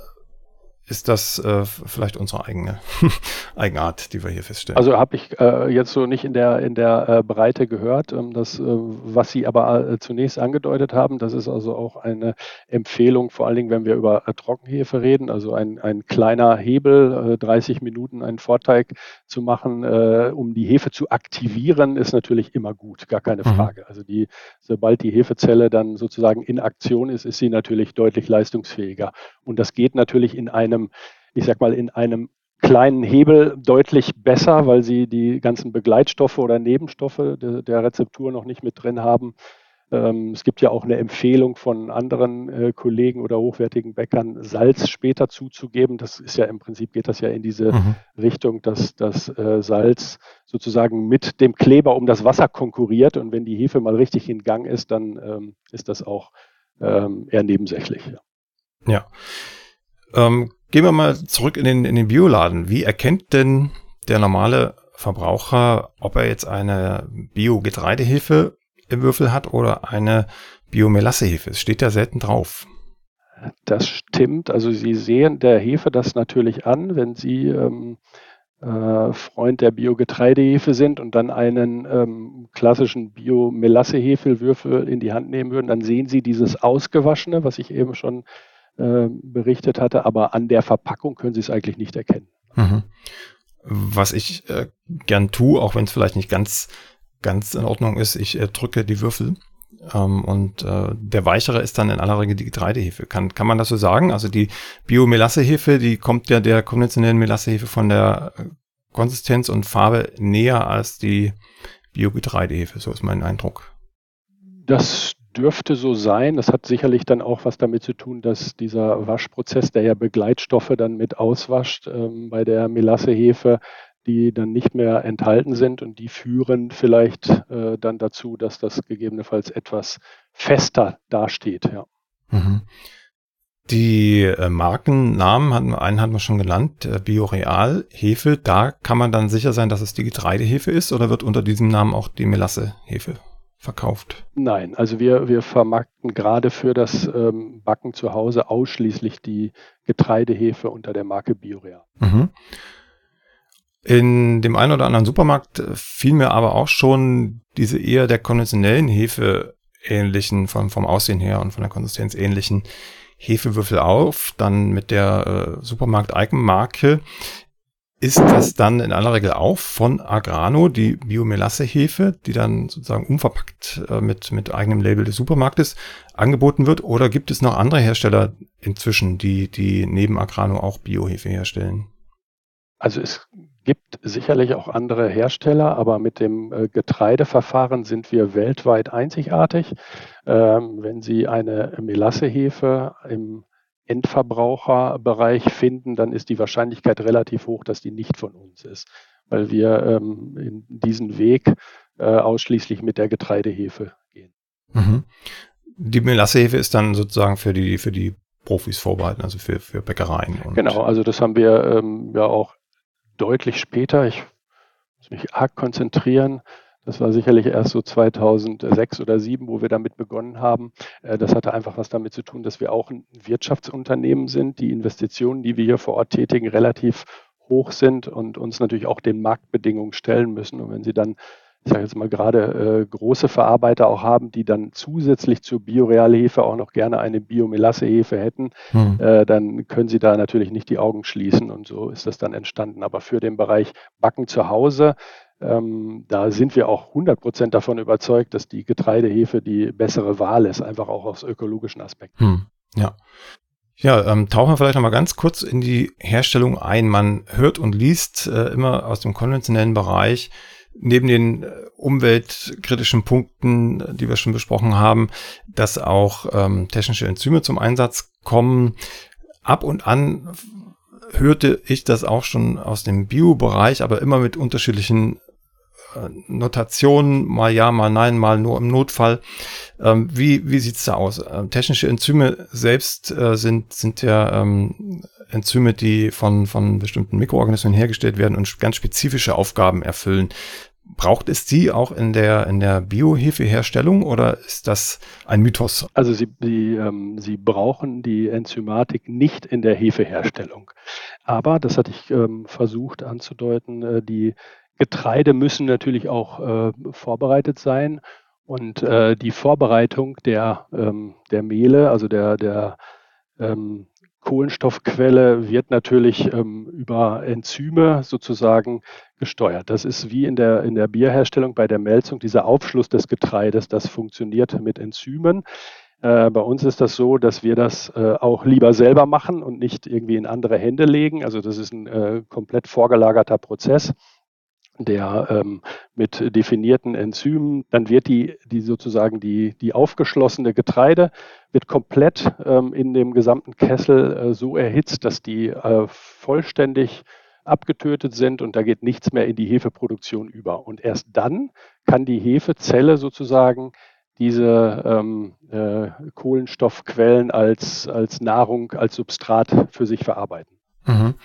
ist das äh, vielleicht unsere eigene Eigenart, die wir hier feststellen. Also habe ich äh, jetzt so nicht in der, in der äh, Breite gehört. Ähm, das, äh, was Sie aber äh, zunächst angedeutet haben, das ist also auch eine Empfehlung, vor allen Dingen, wenn wir über äh, Trockenhefe reden, also ein, ein kleiner Hebel, 30 Minuten einen Vorteig zu machen, um die Hefe zu aktivieren, ist natürlich immer gut, gar keine mhm. Frage. Also die, sobald die Hefezelle dann sozusagen in Aktion ist, ist sie natürlich deutlich leistungsfähiger. Und das geht natürlich in einem einem, ich sag mal, in einem kleinen Hebel deutlich besser, weil sie die ganzen Begleitstoffe oder Nebenstoffe de, der Rezeptur noch nicht mit drin haben. Ähm, es gibt ja auch eine Empfehlung von anderen äh, Kollegen oder hochwertigen Bäckern, Salz später zuzugeben. Das ist ja im Prinzip geht das ja in diese mhm. Richtung, dass das äh, Salz sozusagen mit dem Kleber um das Wasser konkurriert. Und wenn die Hefe mal richtig in Gang ist, dann ähm, ist das auch ähm, eher nebensächlich. Ja. ja. Ähm, gehen wir mal zurück in den, in den Bioladen. Wie erkennt denn der normale Verbraucher, ob er jetzt eine Bio-Getreidehefe im Würfel hat oder eine Bio-Melassehefe? Es steht ja selten drauf. Das stimmt. Also Sie sehen der Hefe das natürlich an, wenn Sie ähm, äh, Freund der Bio-Getreidehefe sind und dann einen ähm, klassischen Bio-Melasse-Hefelwürfel in die Hand nehmen würden, dann sehen Sie dieses Ausgewaschene, was ich eben schon äh, berichtet hatte, aber an der Verpackung können Sie es eigentlich nicht erkennen. Mhm. Was ich äh, gern tue, auch wenn es vielleicht nicht ganz, ganz in Ordnung ist, ich äh, drücke die Würfel ähm, und äh, der weichere ist dann in aller Regel die Getreidehefe. Kann, kann man das so sagen? Also die Bio-Melassehefe, die kommt ja der konventionellen Melassehefe von der äh, Konsistenz und Farbe näher als die Bio-Getreidehefe. So ist mein Eindruck. Das dürfte so sein. Das hat sicherlich dann auch was damit zu tun, dass dieser Waschprozess, der ja Begleitstoffe dann mit auswascht ähm, bei der Melassehefe, die dann nicht mehr enthalten sind und die führen vielleicht äh, dann dazu, dass das gegebenenfalls etwas fester dasteht. Ja. Mhm. Die äh, Markennamen hatten einen hatten wir schon genannt, äh, Bioreal Hefe. Da kann man dann sicher sein, dass es die Getreidehefe ist oder wird unter diesem Namen auch die Melassehefe verkauft? Nein, also wir, wir vermarkten gerade für das ähm, Backen zu Hause ausschließlich die Getreidehefe unter der Marke Biorea. Mhm. In dem einen oder anderen Supermarkt äh, fiel mir aber auch schon diese eher der konventionellen Hefe ähnlichen, vom, vom Aussehen her und von der Konsistenz ähnlichen Hefewürfel auf, dann mit der äh, Supermarkt-Eigenmarke ist das dann in aller Regel auch von Agrano, die Biomelasse-Hefe, die dann sozusagen unverpackt äh, mit, mit eigenem Label des Supermarktes angeboten wird? Oder gibt es noch andere Hersteller inzwischen, die, die neben Agrano auch Biohefe herstellen? Also es gibt sicherlich auch andere Hersteller, aber mit dem äh, Getreideverfahren sind wir weltweit einzigartig. Ähm, wenn Sie eine Melassehefe im Endverbraucherbereich finden, dann ist die Wahrscheinlichkeit relativ hoch, dass die nicht von uns ist, weil wir ähm, in diesen Weg äh, ausschließlich mit der Getreidehefe gehen. Mhm. Die Melassehefe ist dann sozusagen für die, für die Profis vorbehalten, also für, für Bäckereien. genau, also das haben wir ähm, ja auch deutlich später. Ich muss mich arg konzentrieren. Das war sicherlich erst so 2006 oder 2007, wo wir damit begonnen haben. Äh, das hatte einfach was damit zu tun, dass wir auch ein Wirtschaftsunternehmen sind. Die Investitionen, die wir hier vor Ort tätigen, relativ hoch sind und uns natürlich auch den Marktbedingungen stellen müssen. Und wenn Sie dann ich sage jetzt mal gerade äh, große Verarbeiter auch haben, die dann zusätzlich zur Biorealhefe auch noch gerne eine Biomelasse-Hefe hätten, hm. äh, dann können sie da natürlich nicht die Augen schließen und so ist das dann entstanden. Aber für den Bereich Backen zu Hause, ähm, da sind wir auch 100 Prozent davon überzeugt, dass die Getreidehefe die bessere Wahl ist, einfach auch aus ökologischen Aspekten. Hm. Ja. Ja, ähm, tauchen wir vielleicht noch mal ganz kurz in die Herstellung ein. Man hört und liest äh, immer aus dem konventionellen Bereich, neben den äh, umweltkritischen Punkten, die wir schon besprochen haben, dass auch ähm, technische Enzyme zum Einsatz kommen. Ab und an hörte ich das auch schon aus dem Bio-Bereich, aber immer mit unterschiedlichen äh, Notationen, mal ja, mal nein, mal nur im Notfall. Ähm, wie wie sieht's da aus? Ähm, technische Enzyme selbst äh, sind, sind ja ähm, Enzyme, die von, von bestimmten Mikroorganismen hergestellt werden und ganz spezifische Aufgaben erfüllen. Braucht es die auch in der, in der Biohefeherstellung oder ist das ein Mythos? Also Sie, Sie, ähm, Sie brauchen die Enzymatik nicht in der Hefeherstellung. Aber, das hatte ich ähm, versucht anzudeuten, äh, die Getreide müssen natürlich auch äh, vorbereitet sein. Und äh, die Vorbereitung der, ähm, der Mehle, also der, der ähm, Kohlenstoffquelle wird natürlich ähm, über Enzyme sozusagen gesteuert. Das ist wie in der, in der Bierherstellung bei der Melzung, dieser Aufschluss des Getreides, das funktioniert mit Enzymen. Äh, bei uns ist das so, dass wir das äh, auch lieber selber machen und nicht irgendwie in andere Hände legen. Also das ist ein äh, komplett vorgelagerter Prozess der ähm, mit definierten Enzymen, dann wird die, die sozusagen die, die aufgeschlossene Getreide wird komplett ähm, in dem gesamten Kessel äh, so erhitzt, dass die äh, vollständig abgetötet sind und da geht nichts mehr in die Hefeproduktion über. Und erst dann kann die Hefezelle sozusagen diese ähm, äh, Kohlenstoffquellen als, als Nahrung, als Substrat für sich verarbeiten. Mhm.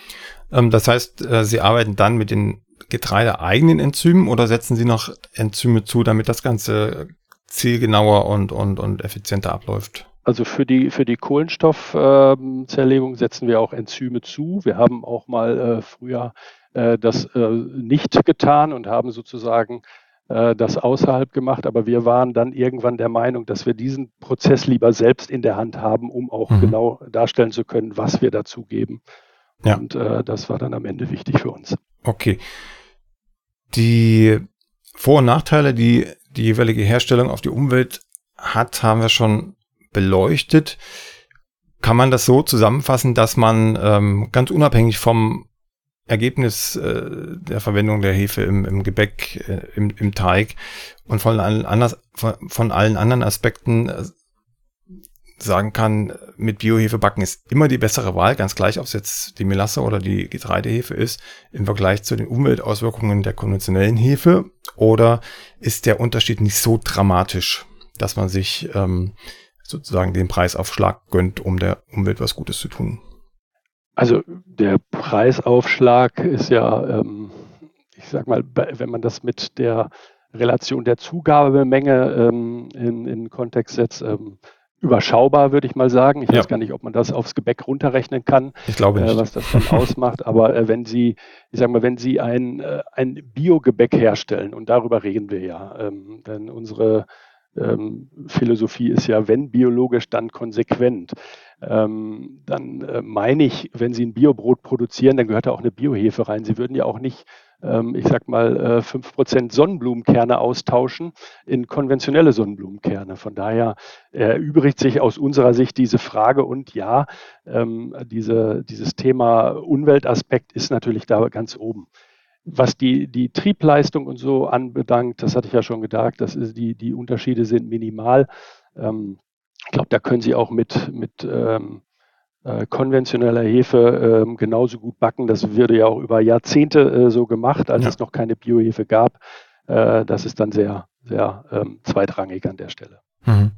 Ähm, das heißt, äh, Sie arbeiten dann mit den getreideeigenen Enzymen oder setzen Sie noch Enzyme zu, damit das Ganze zielgenauer und, und, und effizienter abläuft? Also für die, für die Kohlenstoffzerlegung setzen wir auch Enzyme zu. Wir haben auch mal äh, früher äh, das äh, nicht getan und haben sozusagen äh, das außerhalb gemacht. Aber wir waren dann irgendwann der Meinung, dass wir diesen Prozess lieber selbst in der Hand haben, um auch mhm. genau darstellen zu können, was wir dazugeben. Ja. Und äh, das war dann am Ende wichtig für uns. Okay. Die Vor- und Nachteile, die die jeweilige Herstellung auf die Umwelt hat, haben wir schon beleuchtet. Kann man das so zusammenfassen, dass man ähm, ganz unabhängig vom Ergebnis äh, der Verwendung der Hefe im, im Gebäck, äh, im, im Teig und von allen, anders, von, von allen anderen Aspekten äh, sagen kann, mit Biohefe backen ist immer die bessere Wahl, ganz gleich, ob es jetzt die Melasse oder die Getreidehefe ist, im Vergleich zu den Umweltauswirkungen der konventionellen Hefe? Oder ist der Unterschied nicht so dramatisch, dass man sich ähm, sozusagen den Preisaufschlag gönnt, um der Umwelt was Gutes zu tun? Also der Preisaufschlag ist ja, ähm, ich sag mal, wenn man das mit der Relation der Zugabemenge ähm, in, in Kontext setzt, ähm, überschaubar, würde ich mal sagen. Ich ja. weiß gar nicht, ob man das aufs Gebäck runterrechnen kann, ich glaube nicht. Äh, was das dann ausmacht. Aber äh, wenn Sie, ich sage mal, wenn Sie ein, äh, ein Biogebäck herstellen, und darüber reden wir ja, ähm, denn unsere ähm, Philosophie ist ja, wenn biologisch, dann konsequent. Ähm, dann äh, meine ich, wenn Sie ein Biobrot produzieren, dann gehört da auch eine Biohefe rein. Sie würden ja auch nicht ähm, ich sag mal, 5% äh, Sonnenblumenkerne austauschen in konventionelle Sonnenblumenkerne. Von daher erübrigt sich aus unserer Sicht diese Frage und ja, ähm, diese, dieses Thema Umweltaspekt ist natürlich da ganz oben. Was die, die Triebleistung und so anbelangt, das hatte ich ja schon gedacht, das ist die, die Unterschiede sind minimal. Ähm, ich glaube, da können Sie auch mit, mit äh, konventioneller Hefe äh, genauso gut backen. Das würde ja auch über Jahrzehnte äh, so gemacht, als ja. es noch keine Biohefe gab. Äh, das ist dann sehr, sehr ähm, zweitrangig an der Stelle. Mhm.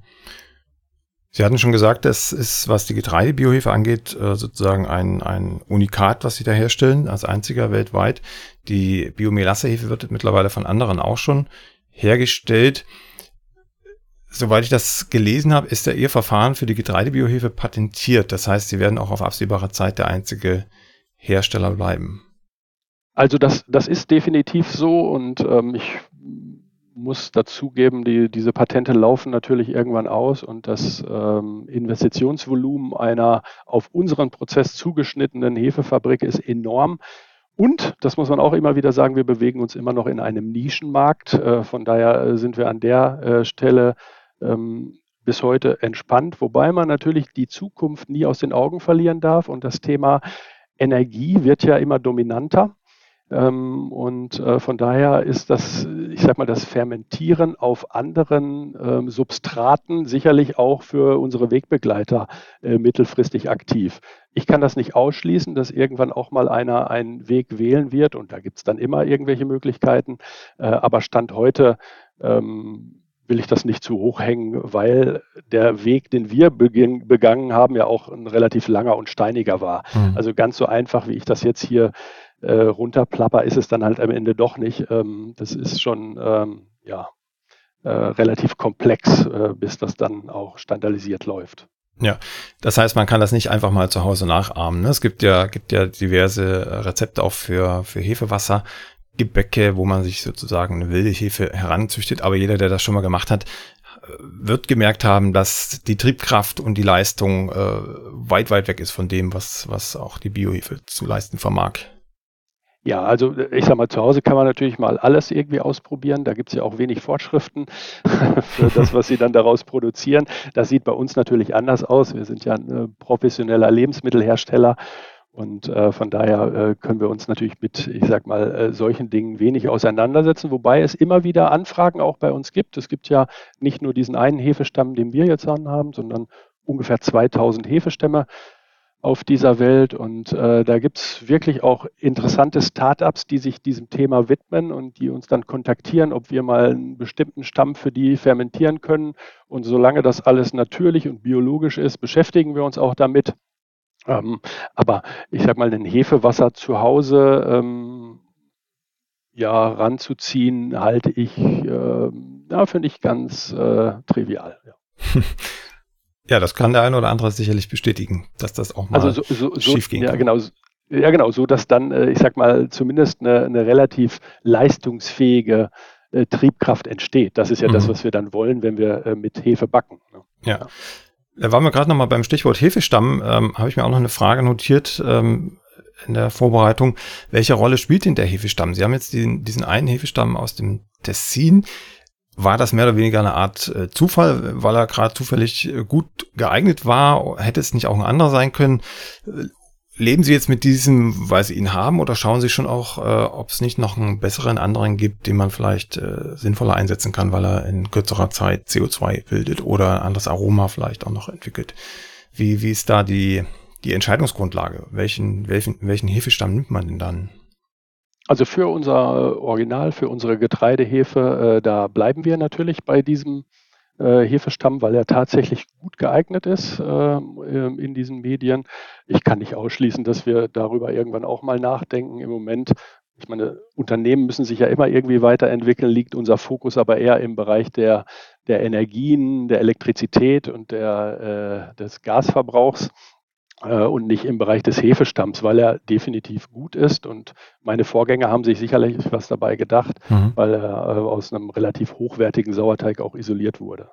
Sie hatten schon gesagt, das ist, was die Getreidebiohefe angeht, äh, sozusagen ein, ein Unikat, was Sie da herstellen, als einziger weltweit. Die Biomelassehefe wird mittlerweile von anderen auch schon hergestellt. Soweit ich das gelesen habe, ist ja Ihr Verfahren für die Getreidebiohefe patentiert. Das heißt, Sie werden auch auf absehbare Zeit der einzige Hersteller bleiben. Also das, das ist definitiv so und ähm, ich muss dazugeben, die, diese Patente laufen natürlich irgendwann aus und das ähm, Investitionsvolumen einer auf unseren Prozess zugeschnittenen Hefefabrik ist enorm. Und, das muss man auch immer wieder sagen, wir bewegen uns immer noch in einem Nischenmarkt. Äh, von daher äh, sind wir an der äh, Stelle ähm, bis heute entspannt, wobei man natürlich die Zukunft nie aus den Augen verlieren darf. Und das Thema Energie wird ja immer dominanter. Ähm, und äh, von daher ist das, ich sag mal, das Fermentieren auf anderen ähm, Substraten sicherlich auch für unsere Wegbegleiter äh, mittelfristig aktiv. Ich kann das nicht ausschließen, dass irgendwann auch mal einer einen Weg wählen wird und da gibt es dann immer irgendwelche Möglichkeiten. Äh, aber Stand heute ähm, will ich das nicht zu hoch hängen, weil der Weg, den wir begangen haben, ja auch ein relativ langer und steiniger war. Mhm. Also ganz so einfach, wie ich das jetzt hier äh, runterplapper, ist es dann halt am Ende doch nicht. Ähm, das ist schon ähm, ja, äh, relativ komplex, äh, bis das dann auch standardisiert läuft. Ja, das heißt, man kann das nicht einfach mal zu Hause nachahmen. Ne? Es gibt ja, gibt ja diverse Rezepte auch für, für Hefewasser, Gebäcke, wo man sich sozusagen eine wilde Hefe heranzüchtet. Aber jeder, der das schon mal gemacht hat, wird gemerkt haben, dass die Triebkraft und die Leistung äh, weit, weit weg ist von dem, was, was auch die Biohefe zu leisten vermag. Ja, also ich sag mal, zu Hause kann man natürlich mal alles irgendwie ausprobieren. Da gibt es ja auch wenig Vorschriften für das, was sie dann daraus produzieren. Das sieht bei uns natürlich anders aus. Wir sind ja ein äh, professioneller Lebensmittelhersteller und äh, von daher äh, können wir uns natürlich mit, ich sag mal, äh, solchen Dingen wenig auseinandersetzen, wobei es immer wieder Anfragen auch bei uns gibt. Es gibt ja nicht nur diesen einen Hefestamm, den wir jetzt haben, sondern ungefähr 2000 Hefestämme auf dieser Welt. Und äh, da gibt es wirklich auch interessante Startups, die sich diesem Thema widmen und die uns dann kontaktieren, ob wir mal einen bestimmten Stamm für die fermentieren können. Und solange das alles natürlich und biologisch ist, beschäftigen wir uns auch damit. Ähm, aber ich sag mal, ein Hefewasser zu Hause ähm, ja, ranzuziehen, halte ich, äh, ja, finde ich ganz äh, trivial. Ja. Ja, das kann der eine oder andere sicherlich bestätigen, dass das auch mal also so, so, schief ging. Ja, genau. Ja, genau, so dass dann, äh, ich sag mal, zumindest eine, eine relativ leistungsfähige äh, Triebkraft entsteht. Das ist ja mhm. das, was wir dann wollen, wenn wir äh, mit Hefe backen. Ne? Ja. Da waren wir gerade nochmal beim Stichwort Hefestamm, ähm, habe ich mir auch noch eine Frage notiert ähm, in der Vorbereitung. Welche Rolle spielt denn der Hefestamm? Sie haben jetzt diesen, diesen einen Hefestamm aus dem Tessin war das mehr oder weniger eine Art äh, Zufall, weil er gerade zufällig äh, gut geeignet war? Hätte es nicht auch ein anderer sein können? Leben Sie jetzt mit diesem, weil Sie ihn haben, oder schauen Sie schon auch, äh, ob es nicht noch einen besseren anderen gibt, den man vielleicht äh, sinnvoller einsetzen kann, weil er in kürzerer Zeit CO2 bildet oder ein anderes Aroma vielleicht auch noch entwickelt? Wie, wie ist da die, die Entscheidungsgrundlage? Welchen, welchen, welchen Hefestamm nimmt man denn dann? Also für unser Original, für unsere Getreidehefe, äh, da bleiben wir natürlich bei diesem Hefestamm, weil er tatsächlich gut geeignet ist äh, in diesen Medien. Ich kann nicht ausschließen, dass wir darüber irgendwann auch mal nachdenken. Im Moment, ich meine, Unternehmen müssen sich ja immer irgendwie weiterentwickeln, liegt unser Fokus aber eher im Bereich der, der Energien, der Elektrizität und der, äh, des Gasverbrauchs äh, und nicht im Bereich des Hefestamms, weil er definitiv gut ist. Und meine Vorgänger haben sich sicherlich was dabei gedacht, mhm. weil er äh, aus einem relativ hochwertigen Sauerteig auch isoliert wurde.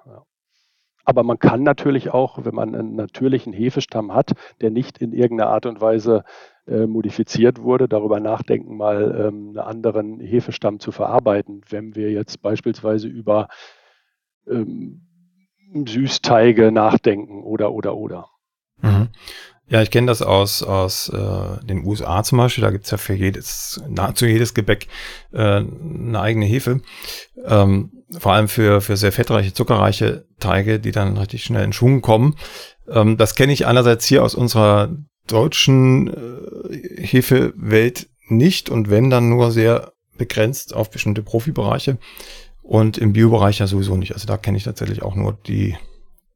Aber man kann natürlich auch, wenn man einen natürlichen Hefestamm hat, der nicht in irgendeiner Art und Weise äh, modifiziert wurde, darüber nachdenken, mal ähm, einen anderen Hefestamm zu verarbeiten. Wenn wir jetzt beispielsweise über ähm, Süßteige nachdenken oder, oder, oder. Mhm. Ja, ich kenne das aus, aus äh, den USA zum Beispiel. Da gibt's ja für jedes, nahezu jedes Gebäck äh, eine eigene Hefe. Ähm, vor allem für, für sehr fettreiche, zuckerreiche Teige, die dann richtig schnell in Schwung kommen. Ähm, das kenne ich einerseits hier aus unserer deutschen äh, Hefewelt nicht und wenn dann nur sehr begrenzt auf bestimmte Profibereiche und im Biobereich ja sowieso nicht. Also da kenne ich tatsächlich auch nur die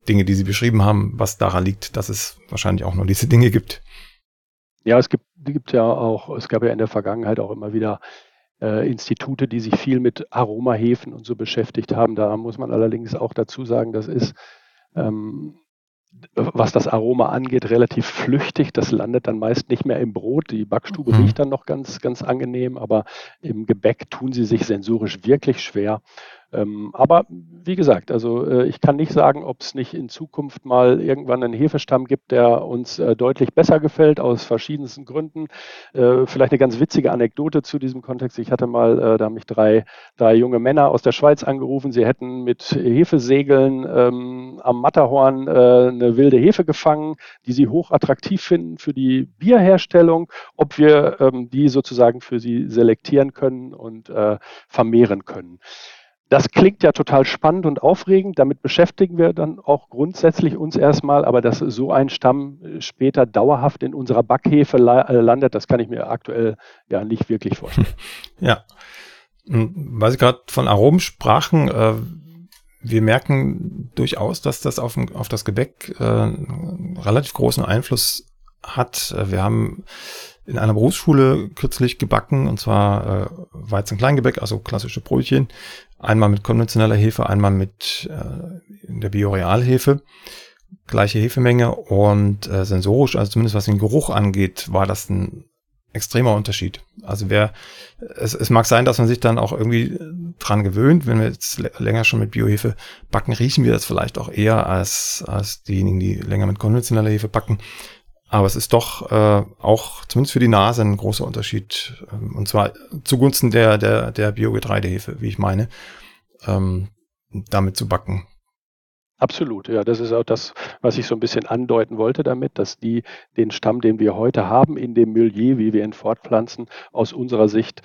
Dinge, die Sie beschrieben haben, was daran liegt, dass es wahrscheinlich auch nur diese Dinge gibt. Ja, es gibt, gibt ja auch, es gab ja in der Vergangenheit auch immer wieder äh, Institute, die sich viel mit Aromahefen und so beschäftigt haben. Da muss man allerdings auch dazu sagen, das ist ähm, was das Aroma angeht, relativ flüchtig. Das landet dann meist nicht mehr im Brot. Die Backstube mhm. riecht dann noch ganz, ganz angenehm, aber im Gebäck tun sie sich sensorisch wirklich schwer. Ähm, aber wie gesagt, also äh, ich kann nicht sagen, ob es nicht in Zukunft mal irgendwann einen Hefestamm gibt, der uns äh, deutlich besser gefällt, aus verschiedensten Gründen. Äh, vielleicht eine ganz witzige Anekdote zu diesem Kontext. Ich hatte mal, da haben mich drei, drei junge Männer aus der Schweiz angerufen. Sie hätten mit Hefesegeln ähm, am Matterhorn eine wilde Hefe gefangen, die sie hoch attraktiv finden für die Bierherstellung, ob wir ähm, die sozusagen für sie selektieren können und vermehren können. Das klingt ja total spannend und aufregend. Damit beschäftigen wir dann auch grundsätzlich uns erstmal. Aber dass so ein Stamm später dauerhaft in unserer Backhefe äh, landet, das kann ich mir aktuell ja nicht wirklich vorstellen. Ja. Weil Sie gerade von Aromen sprachen, äh, wir merken durchaus, dass das auf, das Gebäck äh, relativ großen Einfluss hat. Wir haben in einer Berufsschule kürzlich gebacken, und zwar äh, Weizen-Kleingebäck, also klassische Brötchen. Einmal mit konventioneller Hefe, einmal mit äh, in der Biorealhefe. Gleiche Hefemenge und äh, sensorisch, also zumindest was den Geruch angeht, war das ein extremer Unterschied. Also wer, es, es mag sein, dass man sich dann auch irgendwie dran gewöhnt, wenn wir jetzt länger schon mit Biohefe backen, riechen wir das vielleicht auch eher als, als diejenigen, die länger mit konventioneller Hefe backen. Aber es ist doch äh, auch zumindest für die Nase ein großer Unterschied. Ähm, und zwar zugunsten der, der, der Biogetreidehefe, wie ich meine, ähm, damit zu backen. Absolut, ja, das ist auch das, was ich so ein bisschen andeuten wollte damit, dass die den Stamm, den wir heute haben, in dem Milieu, wie wir ihn fortpflanzen, aus unserer Sicht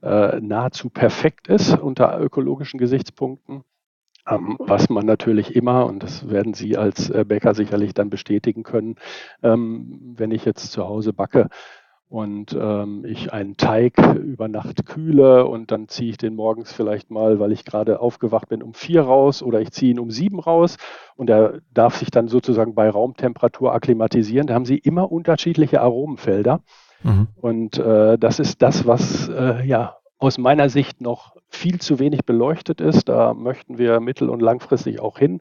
äh, nahezu perfekt ist unter ökologischen Gesichtspunkten. Ähm, was man natürlich immer, und das werden Sie als äh, Bäcker sicherlich dann bestätigen können, ähm, wenn ich jetzt zu Hause backe und ähm, ich einen Teig über Nacht kühle und dann ziehe ich den morgens vielleicht mal, weil ich gerade aufgewacht bin, um vier raus oder ich ziehe ihn um sieben raus und er darf sich dann sozusagen bei Raumtemperatur akklimatisieren. Da haben Sie immer unterschiedliche Aromenfelder. Mhm. Und äh, das ist das, was äh, ja aus meiner Sicht noch viel zu wenig beleuchtet ist. Da möchten wir mittel- und langfristig auch hin.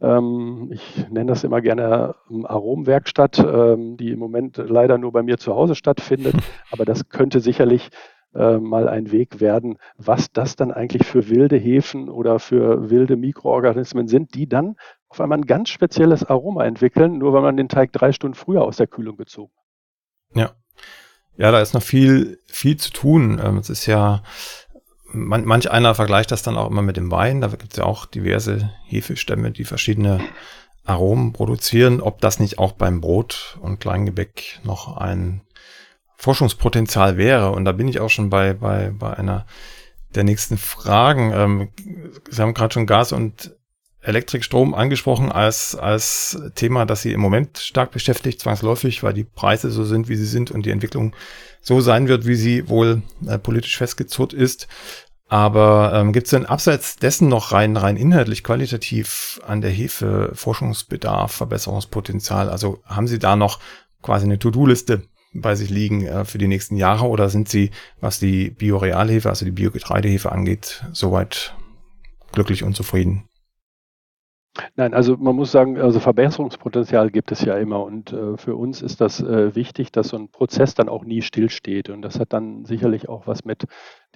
Ähm, ich nenne das immer gerne ähm, Aromwerkstatt, ähm, die im Moment leider nur bei mir zu Hause stattfindet. Aber das könnte sicherlich äh, mal ein Weg werden, was das dann eigentlich für wilde Hefen oder für wilde Mikroorganismen sind, die dann auf einmal ein ganz spezielles Aroma entwickeln, nur weil man den Teig drei Stunden früher aus der Kühlung gezogen hat. Ja, ja, da ist noch viel, viel zu tun. Ähm, es ist ja, man, manch einer vergleicht das dann auch immer mit dem Wein. Da gibt es ja auch diverse Hefestämme, die verschiedene Aromen produzieren. Ob das nicht auch beim Brot und Kleingebäck noch ein Forschungspotenzial wäre. Und da bin ich auch schon bei, bei, bei einer der nächsten Fragen. Ähm, Sie haben gerade schon Gas und Elektrikstrom angesprochen als, als Thema, das Sie im Moment stark beschäftigt, zwangsläufig, weil die Preise so sind, wie sie sind und die Entwicklung so sein wird, wie sie wohl äh, politisch festgezurrt ist. Aber ähm, gibt es denn abseits dessen noch rein, rein inhaltlich, qualitativ an der Hefe Forschungsbedarf, Verbesserungspotenzial? Also haben Sie da noch quasi eine To-Do-Liste bei sich liegen äh, für die nächsten Jahre oder sind Sie, was die Biorealhefe, also die Biogetreidehefe angeht, soweit glücklich und zufrieden? Nein, also man muss sagen, also Verbesserungspotenzial gibt es ja immer und äh, für uns ist das äh, wichtig, dass so ein Prozess dann auch nie stillsteht und das hat dann sicherlich auch was mit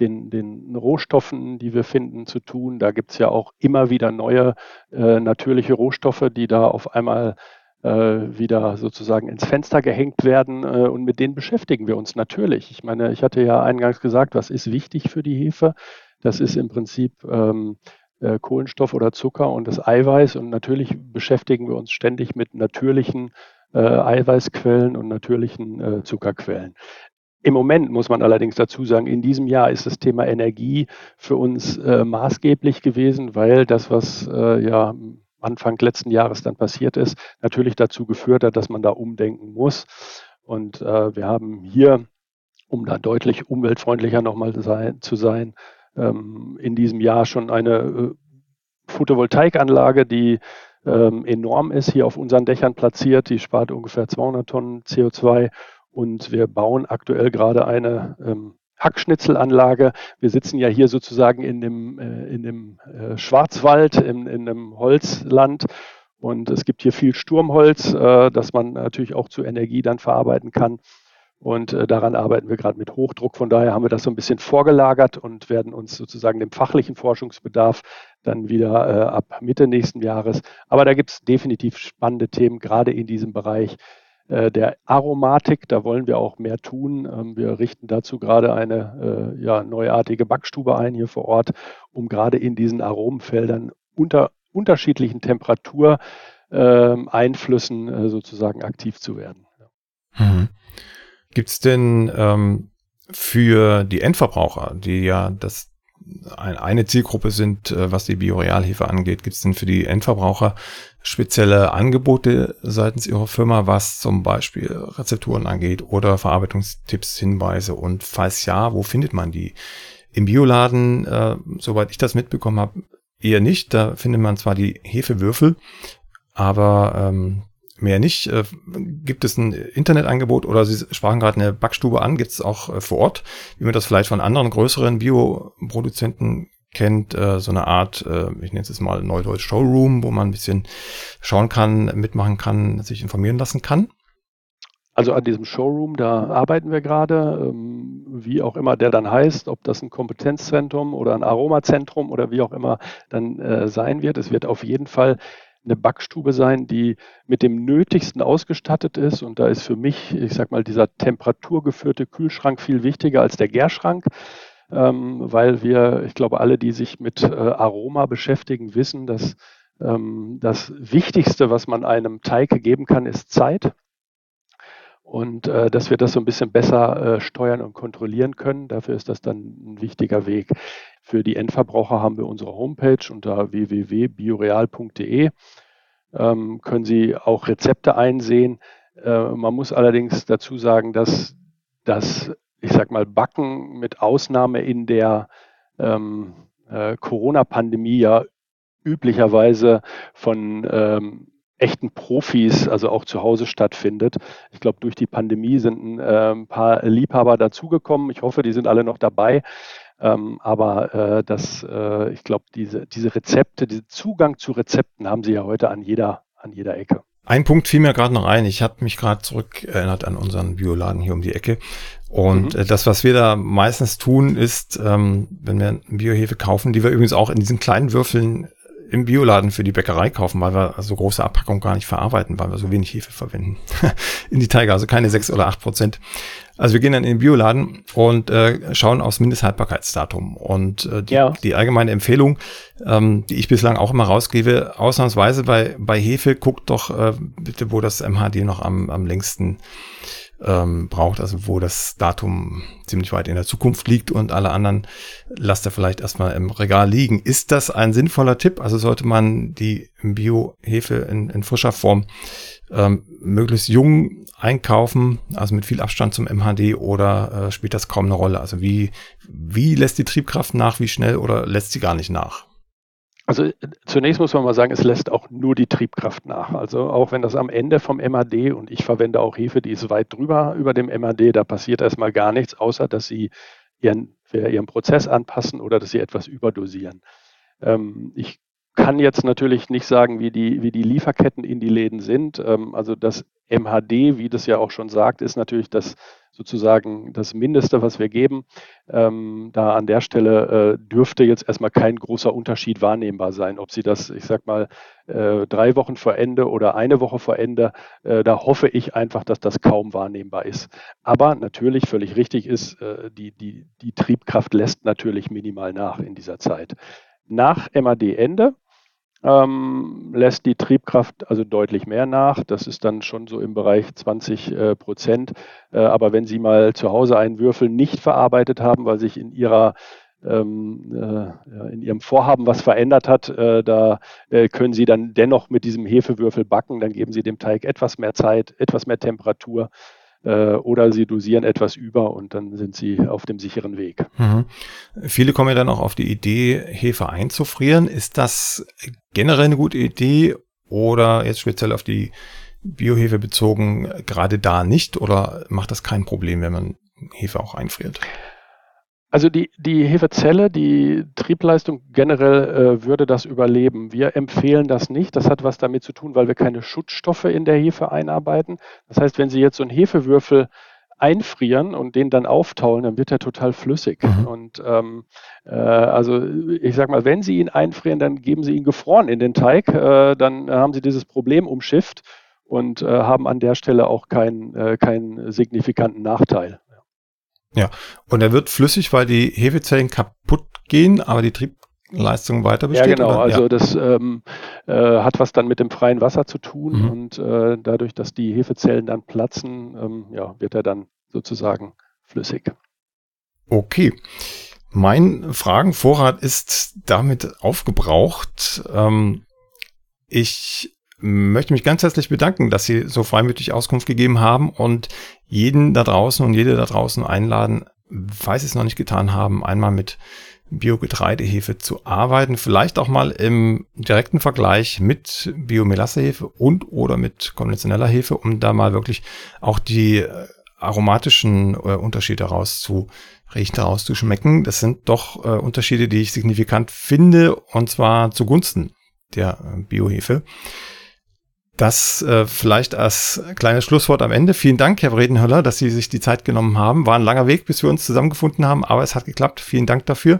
den, den Rohstoffen, die wir finden, zu tun. Da gibt es ja auch immer wieder neue äh, natürliche Rohstoffe, die da auf einmal äh, wieder sozusagen ins Fenster gehängt werden äh, und mit denen beschäftigen wir uns natürlich. Ich meine, ich hatte ja eingangs gesagt, was ist wichtig für die Hefe? Das ist im Prinzip ähm, äh, Kohlenstoff oder Zucker und das Eiweiß. Und natürlich beschäftigen wir uns ständig mit natürlichen äh, Eiweißquellen und natürlichen äh, Zuckerquellen. Im Moment muss man allerdings dazu sagen, in diesem Jahr ist das Thema Energie für uns äh, maßgeblich gewesen, weil das, was äh, ja Anfang letzten Jahres dann passiert ist, natürlich dazu geführt hat, dass man da umdenken muss. Und äh, wir haben hier, um da deutlich umweltfreundlicher nochmal zu sein, ähm, in diesem Jahr schon eine äh, Photovoltaikanlage, die ähm, enorm ist, hier auf unseren Dächern platziert. Die spart ungefähr 200 Tonnen CO2 und wir bauen aktuell gerade eine ähm, Hackschnitzelanlage. Wir sitzen ja hier sozusagen in dem, äh, in dem äh, Schwarzwald, in, in einem Holzland. Und es gibt hier viel Sturmholz, äh, das man natürlich auch zu Energie dann verarbeiten kann. Und äh, daran arbeiten wir gerade mit Hochdruck. Von daher haben wir das so ein bisschen vorgelagert und werden uns sozusagen dem fachlichen Forschungsbedarf dann wieder äh, ab Mitte nächsten Jahres. Aber da gibt es definitiv spannende Themen, gerade in diesem Bereich äh, der Aromatik. Da wollen wir auch mehr tun. Ähm, wir richten dazu gerade eine äh, ja, neuartige Backstube ein hier vor Ort, um gerade in diesen Aromenfeldern unter unterschiedlichen Temperatureinflüssen ähm, äh, sozusagen aktiv zu werden. Mhm. Gibt es denn ähm, für die Endverbraucher, die ja das eine Zielgruppe sind, äh, was die Biorealhefe angeht, gibt es denn für die Endverbraucher spezielle Angebote seitens Ihrer Firma, was zum Beispiel Rezepturen angeht oder Verarbeitungstipps, Hinweise und falls ja, wo findet man die? Im Bioladen, äh, soweit ich das mitbekommen habe, eher nicht. Da findet man zwar die Hefewürfel, aber ähm, mehr nicht. Äh, gibt es ein Internetangebot oder Sie sprachen gerade eine Backstube an, gibt es auch äh, vor Ort, wie man das vielleicht von anderen größeren Bioproduzenten kennt, äh, so eine Art, ich nenne es jetzt mal Neudeutsch Showroom, wo man ein bisschen schauen kann, mitmachen kann, sich informieren lassen kann? Also an diesem Showroom, da arbeiten wir gerade, ähm, wie auch immer der dann heißt, ob das ein Kompetenzzentrum oder ein Aromazentrum oder wie auch immer dann sein wird. Es wird auf jeden Fall eine Backstube sein, die mit dem Nötigsten ausgestattet ist. Und da ist für mich, ich sag mal, dieser temperaturgeführte Kühlschrank viel wichtiger als der Gärschrank, ähm, weil wir, ich glaube, alle, die sich mit äh, Aroma beschäftigen, wissen, dass ähm, das Wichtigste, was man einem Teig geben kann, ist Zeit. Und äh, dass wir das so ein bisschen besser äh, steuern und kontrollieren können. Dafür ist das dann ein wichtiger Weg. Für die Endverbraucher haben wir unsere Homepage unter www.bioreal.de. Ähm, können Sie auch Rezepte einsehen. Äh, man muss allerdings dazu sagen, dass das, ich sag mal, Backen mit Ausnahme in der ähm, äh, Corona-Pandemie ja üblicherweise von ähm, echten Profis, also auch zu Hause stattfindet. Ich glaube, durch die Pandemie sind ein, äh, ein paar Liebhaber dazugekommen. Ich hoffe, die sind alle noch dabei. Ähm, aber äh, das, äh, ich glaube, diese, diese Rezepte, diesen Zugang zu Rezepten haben Sie ja heute an jeder, an jeder Ecke. Ein Punkt fiel mir gerade noch ein. Ich habe mich gerade zurückerinnert an unseren Bioladen hier um die Ecke. Und mhm. äh, das, was wir da meistens tun, ist, ähm, wenn wir Biohefe kaufen, die wir übrigens auch in diesen kleinen Würfeln im Bioladen für die Bäckerei kaufen, weil wir so große Abpackungen gar nicht verarbeiten, weil wir so wenig Hefe verwenden. in die Teige, also keine sechs oder acht Prozent. Also wir gehen dann in den Bioladen und äh, schauen aufs Mindesthaltbarkeitsdatum. Und äh, die, ja. die allgemeine Empfehlung, ähm, die ich bislang auch immer rausgebe, ausnahmsweise bei, bei Hefe, guckt doch äh, bitte, wo das MHD noch am, am längsten ähm, braucht, also wo das Datum ziemlich weit in der Zukunft liegt und alle anderen lasst er vielleicht erstmal im Regal liegen. Ist das ein sinnvoller Tipp? Also sollte man die Bio-Hefe in, in frischer Form ähm, möglichst jung einkaufen, also mit viel Abstand zum MHD oder äh, spielt das kaum eine Rolle? Also wie, wie lässt die Triebkraft nach, wie schnell oder lässt sie gar nicht nach? Also äh, zunächst muss man mal sagen, es lässt auch nur die Triebkraft nach. Also auch wenn das am Ende vom MAD und ich verwende auch Hefe, die ist weit drüber über dem MAD, da passiert erstmal gar nichts, außer dass sie ihren, ihren Prozess anpassen oder dass sie etwas überdosieren. Ähm, ich kann jetzt natürlich nicht sagen, wie die, wie die Lieferketten in die Läden sind. Ähm, also das MHD, wie das ja auch schon sagt, ist natürlich das sozusagen das Mindeste, was wir geben. Ähm, da an der Stelle äh, dürfte jetzt erstmal kein großer Unterschied wahrnehmbar sein. Ob Sie das, ich sag mal, äh, drei Wochen vor Ende oder eine Woche vor Ende, äh, da hoffe ich einfach, dass das kaum wahrnehmbar ist. Aber natürlich völlig richtig ist, die, die, die Triebkraft lässt natürlich minimal nach in dieser Zeit. Nach MAD-Ende ähm, lässt die Triebkraft also deutlich mehr nach. Das ist dann schon so im Bereich 20 äh, Prozent. Äh, aber wenn Sie mal zu Hause einen Würfel nicht verarbeitet haben, weil sich in Ihrer ähm, äh, in ihrem Vorhaben was verändert hat, äh, da äh, können Sie dann dennoch mit diesem Hefewürfel backen. Dann geben Sie dem Teig etwas mehr Zeit, etwas mehr Temperatur oder Sie dosieren etwas über und dann sind Sie auf dem sicheren Weg. Mhm. Viele kommen ja dann auch auf die Idee, Hefe einzufrieren. Ist das generell eine gute Idee oder jetzt speziell auf die Biohefe bezogen gerade da nicht oder macht das kein Problem, wenn man Hefe auch einfriert? Also die, die Hefezelle, die Triebleistung generell äh, würde das überleben. Wir empfehlen das nicht. Das hat was damit zu tun, weil wir keine Schutzstoffe in der Hefe einarbeiten. Das heißt, wenn Sie jetzt so einen Hefewürfel einfrieren und den dann auftauen, dann wird er total flüssig. Mhm. Und ähm, äh, also ich sag mal, wenn Sie ihn einfrieren, dann geben Sie ihn gefroren in den Teig. Äh, dann haben Sie dieses Problem umschifft und äh, haben an der Stelle auch keinen, äh, keinen signifikanten Nachteil. Ja, und er wird flüssig, weil die Hefezellen kaputt gehen, aber die Triebleistung weiter besteht. Ja, genau. Oder? Also ja. das ähm, äh, hat was dann mit dem freien Wasser zu tun mhm. und äh, dadurch, dass die Hefezellen dann platzen, ähm, ja, wird er dann sozusagen flüssig. Okay. Mein Fragenvorrat ist damit aufgebraucht. Ähm, ich möchte mich ganz herzlich bedanken, dass Sie so freimütig Auskunft gegeben haben und jeden da draußen und jede da draußen einladen, falls Sie es noch nicht getan haben, einmal mit Biogetreidehefe zu arbeiten, vielleicht auch mal im direkten Vergleich mit Biomelassehefe und oder mit konventioneller Hefe, um da mal wirklich auch die äh, aromatischen äh, Unterschiede rauszuriechen, rauszuschmecken. Das sind doch äh, Unterschiede, die ich signifikant finde und zwar zugunsten der äh, Biohefe. Das äh, vielleicht als kleines Schlusswort am Ende. Vielen Dank, Herr Bredenhöller, dass Sie sich die Zeit genommen haben. War ein langer Weg, bis wir uns zusammengefunden haben, aber es hat geklappt. Vielen Dank dafür.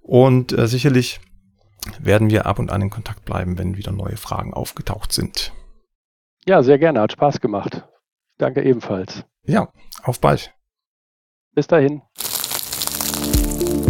Und äh, sicherlich werden wir ab und an in Kontakt bleiben, wenn wieder neue Fragen aufgetaucht sind. Ja, sehr gerne. Hat Spaß gemacht. Danke ebenfalls. Ja, auf bald. Bis dahin.